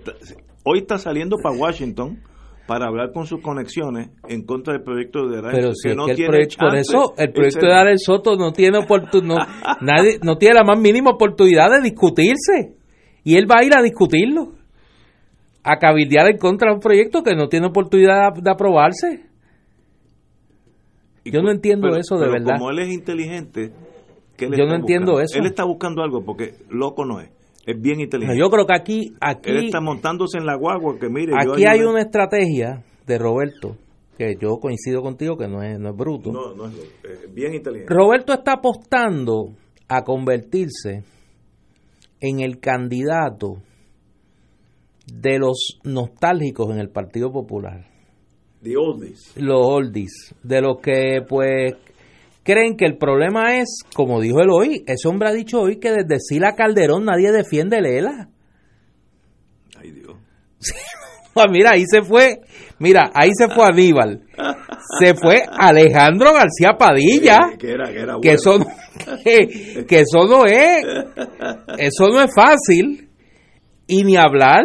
hoy está saliendo para Washington para hablar con sus conexiones en contra del proyecto de Pero si no el proyecto, por eso el proyecto de el Soto no tiene oportunidad, nadie no tiene la más mínima oportunidad de discutirse y él va a ir a discutirlo. a cabildear en contra de un proyecto que no tiene oportunidad de, aprobarse. Yo no entiendo eso de verdad. Como él es inteligente, yo no entiendo eso. Él está buscando algo porque loco no es. Es bien inteligente. yo creo que aquí, aquí él está montándose en la guagua que mire. Aquí hay una estrategia de Roberto que yo coincido contigo que no es, no es bruto. No, no es, bien inteligente. Roberto está apostando a convertirse en el candidato de los nostálgicos en el Partido Popular. The oldies. Los oldies. De los que, pues, creen que el problema es, como dijo él hoy, ese hombre ha dicho hoy que desde Sila Calderón nadie defiende Lela. Ay, Dios. Ah, mira, ahí se fue, mira, ahí se fue Aníbal. Se fue Alejandro García Padilla. Que, era, que, era que eso, que, que eso no es, eso no es fácil. Y ni hablar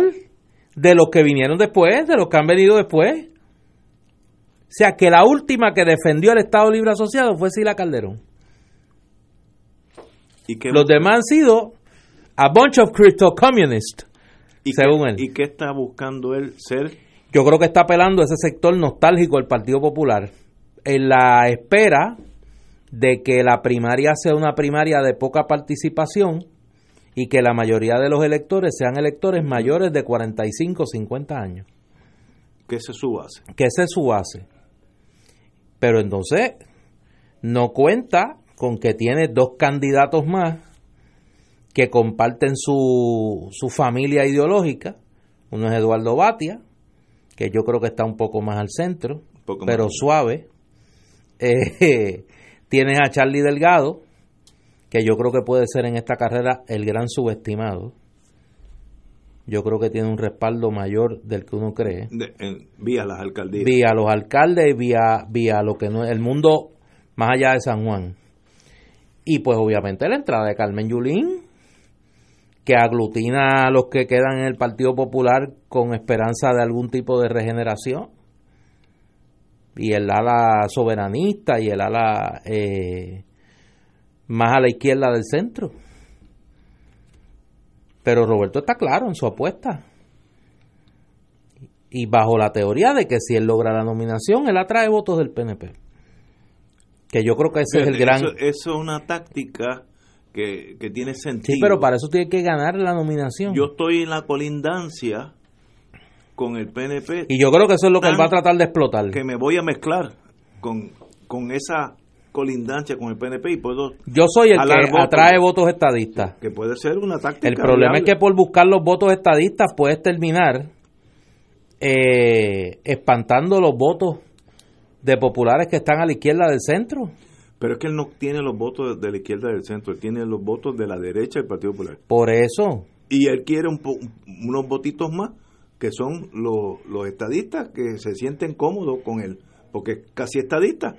de los que vinieron después, de los que han venido después. O sea, que la última que defendió el Estado Libre Asociado fue Sila Calderón. ¿Y los demás han sido a bunch of crypto communists, ¿Y según él. ¿Y qué está buscando él ser? Yo creo que está apelando a ese sector nostálgico del Partido Popular, en la espera de que la primaria sea una primaria de poca participación y que la mayoría de los electores sean electores mayores de 45 o 50 años. Que esa es su base. Que esa es su base. Pero entonces no cuenta con que tiene dos candidatos más que comparten su, su familia ideológica. Uno es Eduardo Batia, que yo creo que está un poco más al centro, pero suave. Eh, tienes a Charlie Delgado, que yo creo que puede ser en esta carrera el gran subestimado. Yo creo que tiene un respaldo mayor del que uno cree. vía las alcaldías. Vía los alcaldes y vía, vía lo que no es el mundo más allá de San Juan. Y pues obviamente la entrada de Carmen Yulín, que aglutina a los que quedan en el Partido Popular con esperanza de algún tipo de regeneración. Y el ala soberanista y el ala eh, más a la izquierda del centro. Pero Roberto está claro en su apuesta. Y bajo la teoría de que si él logra la nominación, él atrae votos del PNP. Que yo creo que ese es el gran... Eso, es una táctica que, tiene sentido. Sí, pero para eso tiene que ganar la nominación. Yo estoy en la colindancia con el PNP. Y yo creo que eso es lo que él va a tratar de explotar. Que me voy a mezclar con, con esa colindancia con el PNP y puedo... Yo soy el que atrae votos estadistas. Que puede ser una táctica. El problema es que por buscar los votos estadistas puedes terminar eh, espantando los votos de populares que están a la izquierda del centro. Pero es que él no tiene los votos de la izquierda del centro, él tiene los votos de la derecha del Partido Popular. Por eso. Y él quiere un unos votitos más, que son los, los estadistas que se sienten cómodos con él, porque es casi estadista.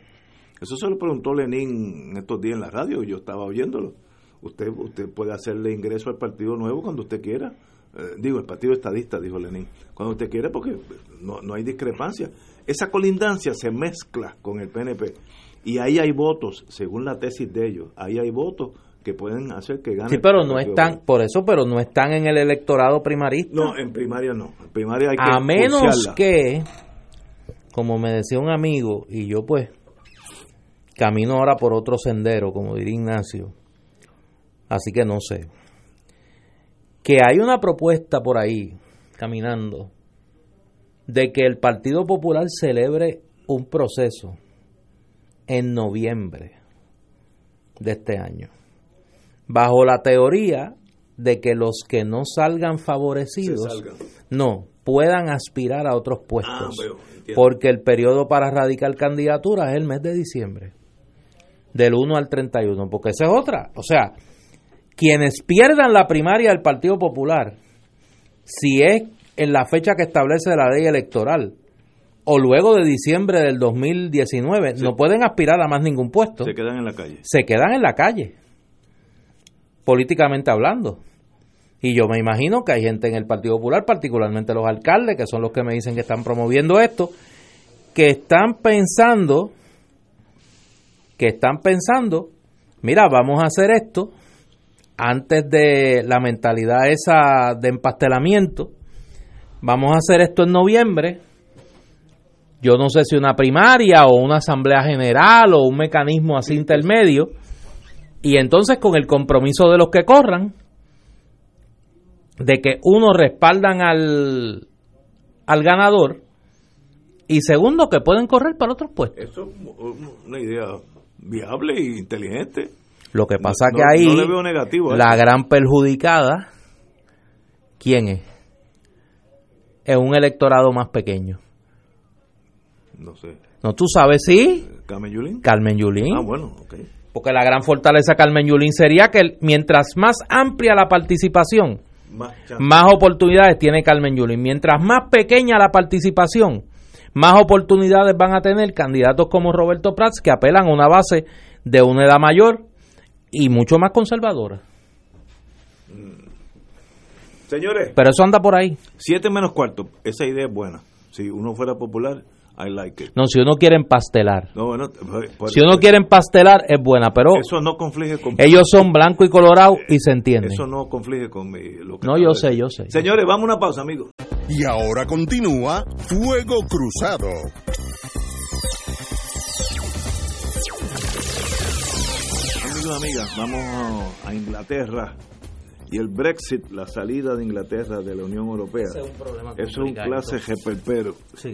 Eso se lo preguntó Lenín estos días en la radio, y yo estaba oyéndolo. Usted, usted puede hacerle ingreso al Partido Nuevo cuando usted quiera. Eh, digo, el Partido Estadista, dijo Lenín. Cuando usted quiera, porque no, no hay discrepancia. Esa colindancia se mezcla con el PNP. Y ahí hay votos, según la tesis de ellos, ahí hay votos que pueden hacer que gane. Sí, pero no están, por eso, pero no están en el electorado primarista. No, en primaria no. En primaria hay que A menos que, como me decía un amigo, y yo pues Camino ahora por otro sendero, como diría Ignacio. Así que no sé. Que hay una propuesta por ahí, caminando, de que el Partido Popular celebre un proceso en noviembre de este año, bajo la teoría de que los que no salgan favorecidos no puedan aspirar a otros puestos, ah, porque el periodo para radicar candidatura es el mes de diciembre del 1 al 31, porque esa es otra. O sea, quienes pierdan la primaria del Partido Popular, si es en la fecha que establece la ley electoral, o luego de diciembre del 2019, no pueden aspirar a más ningún puesto. Se quedan en la calle. Se quedan en la calle, políticamente hablando. Y yo me imagino que hay gente en el Partido Popular, particularmente los alcaldes, que son los que me dicen que están promoviendo esto, que están pensando que están pensando, mira, vamos a hacer esto antes de la mentalidad esa de empastelamiento, vamos a hacer esto en noviembre. Yo no sé si una primaria o una asamblea general o un mecanismo así intermedio. Y entonces con el compromiso de los que corran, de que uno respaldan al, al ganador y segundo que pueden correr para otros puestos. Eso es una idea viable e inteligente. Lo que pasa que ahí la gran perjudicada, ¿quién es? Es un electorado más pequeño. No sé. No, tú sabes, sí. Carmen Yulín. Carmen Yulín. Ah, bueno, ok. Porque la gran fortaleza de Carmen Yulín sería que mientras más amplia la participación, más, oportunidades tiene Carmen Yulín. Mientras más pequeña la participación, más oportunidades van a tener candidatos como Roberto Prats que apelan a una base de una edad mayor y mucho más conservadora. Señores. Pero eso anda por ahí. Siete menos cuarto. Esa idea es buena. Si uno fuera popular, I like it. No, si uno quiere empastelar. si uno quiere empastelar, es buena, pero. Eso no conflige con. Ellos son blanco y colorado y se entienden. Eso no conflige con mi. no, yo sé, yo sé. Señores, vamos a una pausa, amigos. Y ahora continúa Fuego Cruzado. Amigos, amigas, vamos a Inglaterra y el Brexit, la salida de Inglaterra de la Unión Europea, es un, problema es un clase jeperpero.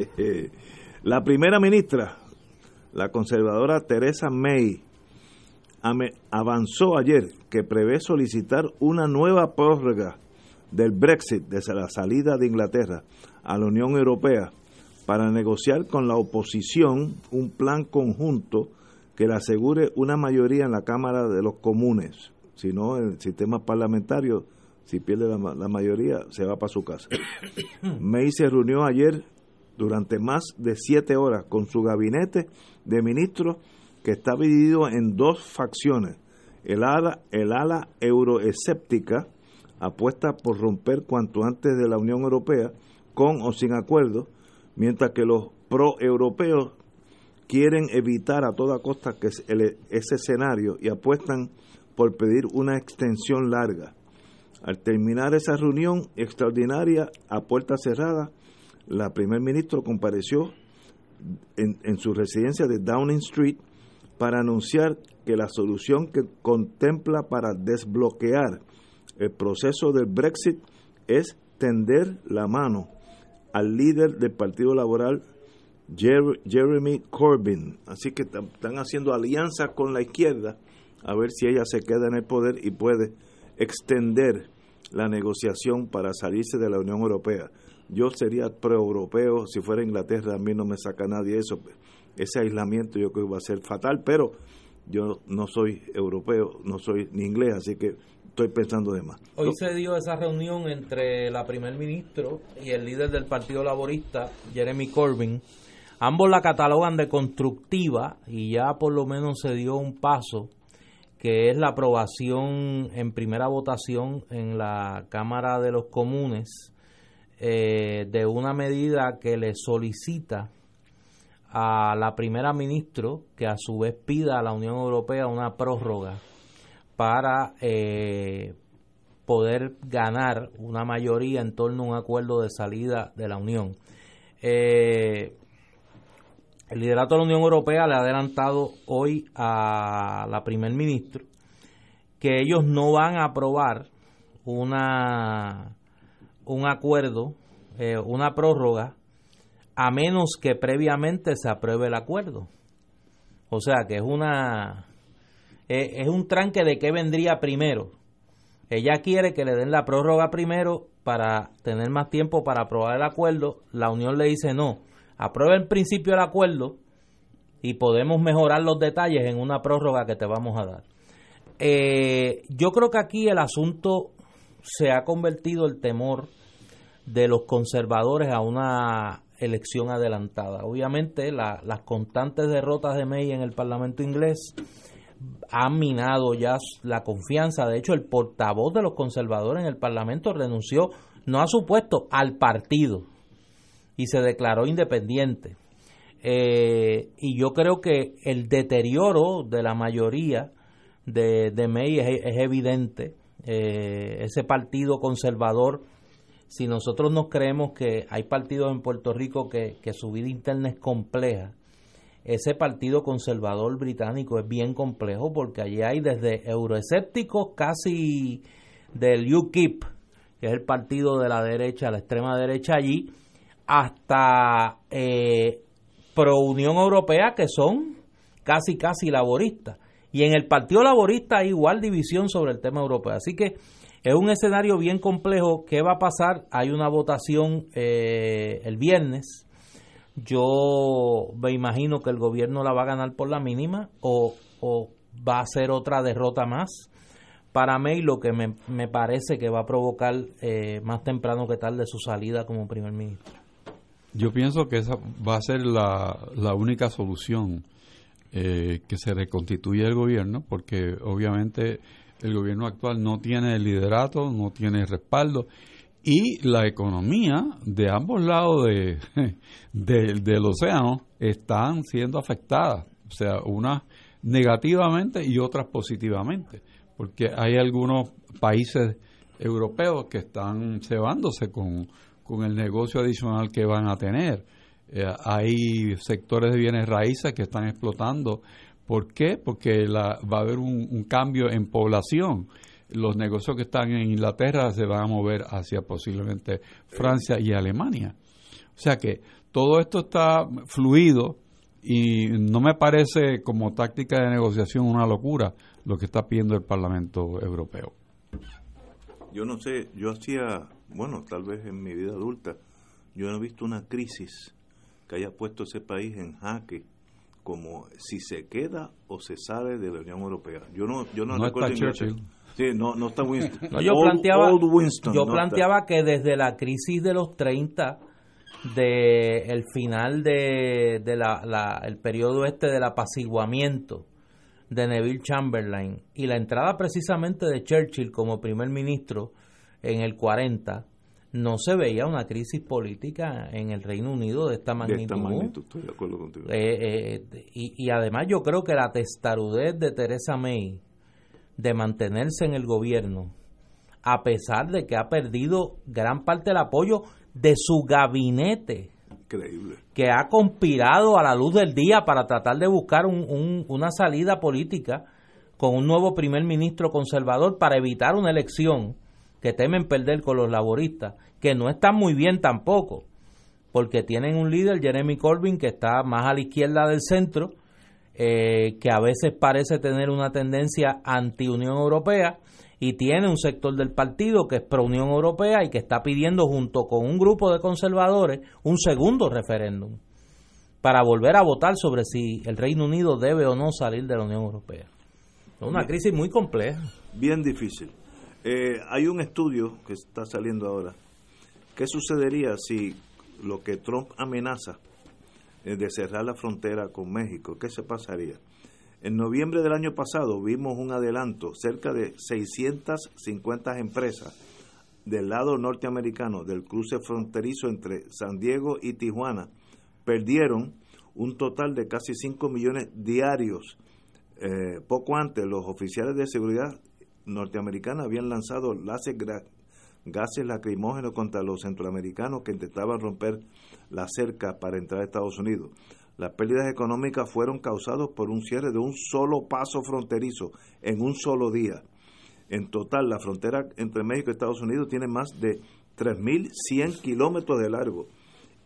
la primera ministra, la conservadora Teresa May, avanzó ayer que prevé solicitar una nueva prórroga del Brexit, desde la salida de Inglaterra a la Unión Europea, para negociar con la oposición un plan conjunto que le asegure una mayoría en la Cámara de los Comunes si no el sistema parlamentario, si pierde la, mayoría, se va para su casa. May se reunió ayer durante más de siete horas con su gabinete de ministros que está dividido en dos facciones. El ala, el ala euroescéptica apuesta por romper cuanto antes de la Unión Europea, con o sin acuerdo, mientras que los pro-europeos quieren evitar a toda costa que ese escenario y apuestan por pedir una extensión larga. Al terminar esa reunión extraordinaria a puerta cerrada, la primer ministro compareció en, su residencia de Downing Street para anunciar que la solución que contempla para desbloquear el proceso del Brexit es tender la mano al líder del Partido Laboral, Jeremy Corbyn. Así que están haciendo alianzas con la izquierda a ver si ella se queda en el poder y puede extender la negociación para salirse de la Unión Europea. Yo sería pro-europeo, si fuera Inglaterra a mí no me saca nadie eso. Ese aislamiento yo creo que va a ser fatal, pero yo no soy europeo, no soy ni inglés, así que estoy pensando de más. Hoy se dio esa reunión entre la primer ministro y el líder del Partido Laborista, Jeremy Corbyn. Ambos la catalogan de constructiva y ya por lo menos se dio un paso que es la aprobación en primera votación en la Cámara de los Comunes eh, de una medida que le solicita a la primera ministro que a su vez pida a la Unión Europea una prórroga para eh, poder ganar una mayoría en torno a un acuerdo de salida de la Unión. Eh, el liderato de la Unión Europea le ha adelantado hoy a la primer ministro que ellos no van a aprobar una un acuerdo, eh, una prórroga, a menos que previamente se apruebe el acuerdo. O sea que es una eh, es un tranque de qué vendría primero. Ella quiere que le den la prórroga primero para tener más tiempo para aprobar el acuerdo. La Unión le dice no aprueba en principio el acuerdo y podemos mejorar los detalles en una prórroga que te vamos a dar. Eh, yo creo que aquí el asunto se ha convertido el temor de los conservadores a una elección adelantada. Obviamente las constantes derrotas de May en el Parlamento inglés han minado ya la confianza. De hecho, el portavoz de los conservadores en el Parlamento renunció no a su puesto, al partido y se declaró independiente. Eh, y yo creo que el deterioro de la mayoría de, de May es, evidente. Eh, ese partido conservador si nosotros nos creemos que hay partidos en Puerto Rico que, que su vida interna es compleja, ese partido conservador británico es bien complejo porque allí hay desde euroescépticos casi del UKIP, que es el partido de la derecha, la extrema derecha allí, hasta eh, pro Unión Europea que son casi casi laboristas. Y en el Partido Laborista hay igual división sobre el tema europeo. Así que es un escenario bien complejo. ¿Qué va a pasar? Hay una votación eh, el viernes. Yo me imagino que el gobierno la va a ganar por la mínima o, va a ser otra derrota más. Para mí lo que me, parece que va a provocar eh, más temprano que tarde su salida como primer ministro. Yo pienso que esa va a ser la única solución eh, que se reconstituya el gobierno, porque obviamente el gobierno actual no tiene el liderato, no tiene respaldo y la economía de ambos lados de, del océano están siendo afectadas, o sea, unas negativamente y otras positivamente, porque hay algunos países europeos que están cebándose con, con el negocio adicional que van a tener. Eh, hay sectores de bienes raíces que están explotando. ¿Por qué? Porque la, va a haber un, cambio en población. Los negocios que están en Inglaterra se van a mover hacia posiblemente Francia y Alemania. O sea que todo esto está fluido y no me parece como táctica de negociación una locura lo que está pidiendo el Parlamento Europeo. Yo no sé, yo hacía, bueno, tal vez en mi vida adulta, yo no he visto una crisis que haya puesto ese país en jaque como si se queda o se sale de la Unión Europea. Yo no, yo no, recuerdo Sí, no, no está Winston. yo planteaba, yo planteaba que desde la crisis de los 30, de el final de, de la, la, el periodo este del apaciguamiento de Neville Chamberlain y la entrada precisamente de Churchill como primer ministro en el 40, no se veía una crisis política en el Reino Unido de esta magnitud. estoy de acuerdo contigo. Eh, eh, y, y, además yo creo que la testarudez de Teresa May de mantenerse en el gobierno, a pesar de que ha perdido gran parte del apoyo de su gabinete, Increíble. que ha conspirado a la luz del día para tratar de buscar un, una salida política con un nuevo primer ministro conservador para evitar una elección que temen perder con los laboristas, que no están muy bien tampoco, porque tienen un líder, Jeremy Corbyn, que está más a la izquierda del centro, eh, que a veces parece tener una tendencia anti-Unión Europea, y tiene un sector del partido que es pro-Unión Europea y que está pidiendo junto con un grupo de conservadores un segundo referéndum para volver a votar sobre si el Reino Unido debe o no salir de la Unión Europea. Es una crisis muy compleja. Bien difícil. Eh, hay un estudio que está saliendo ahora. ¿Qué sucedería si lo que Trump amenaza eh, de cerrar la frontera con México, qué se pasaría? En noviembre del año pasado vimos un adelanto, cerca de 650 empresas del lado norteamericano del cruce fronterizo entre San Diego y Tijuana perdieron un total de casi 5 millones diarios. Eh, poco antes, los oficiales de seguridad norteamericanas habían lanzado gases lacrimógenos contra los centroamericanos que intentaban romper la cerca para entrar a Estados Unidos. Las pérdidas económicas fueron causadas por un cierre de un solo paso fronterizo en un solo día. En total, la frontera entre México y Estados Unidos tiene más de 3.100 kilómetros de largo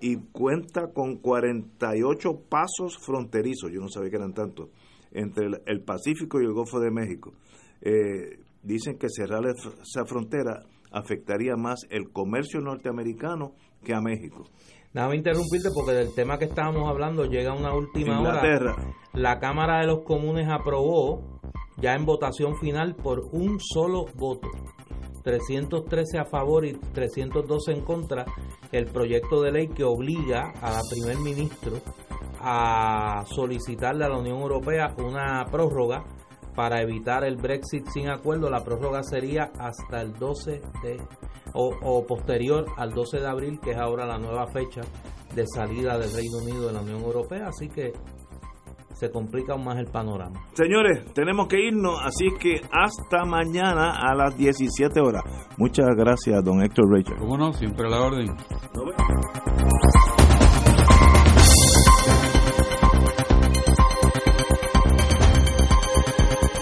y cuenta con 48 pasos fronterizos, yo no sabía que eran tantos, entre el Pacífico y el Golfo de México. Eh, dicen que cerrar esa frontera afectaría más el comercio norteamericano que a México. Nada me interrumpirte porque del tema que estábamos hablando llega una última hora. La Cámara de los Comunes aprobó ya en votación final por un solo voto. 313 a favor y 312 en contra el proyecto de ley que obliga a la primer ministro a solicitarle a la Unión Europea una prórroga para evitar el Brexit sin acuerdo. La prórroga sería hasta el 12 de o, posterior al 12 de abril, que es ahora la nueva fecha de salida del Reino Unido de la Unión Europea. Así que se complica aún más el panorama. Señores, tenemos que irnos, así que hasta mañana a las 17 horas. Muchas gracias, don Héctor Rachel. Cómo no, siempre a la orden.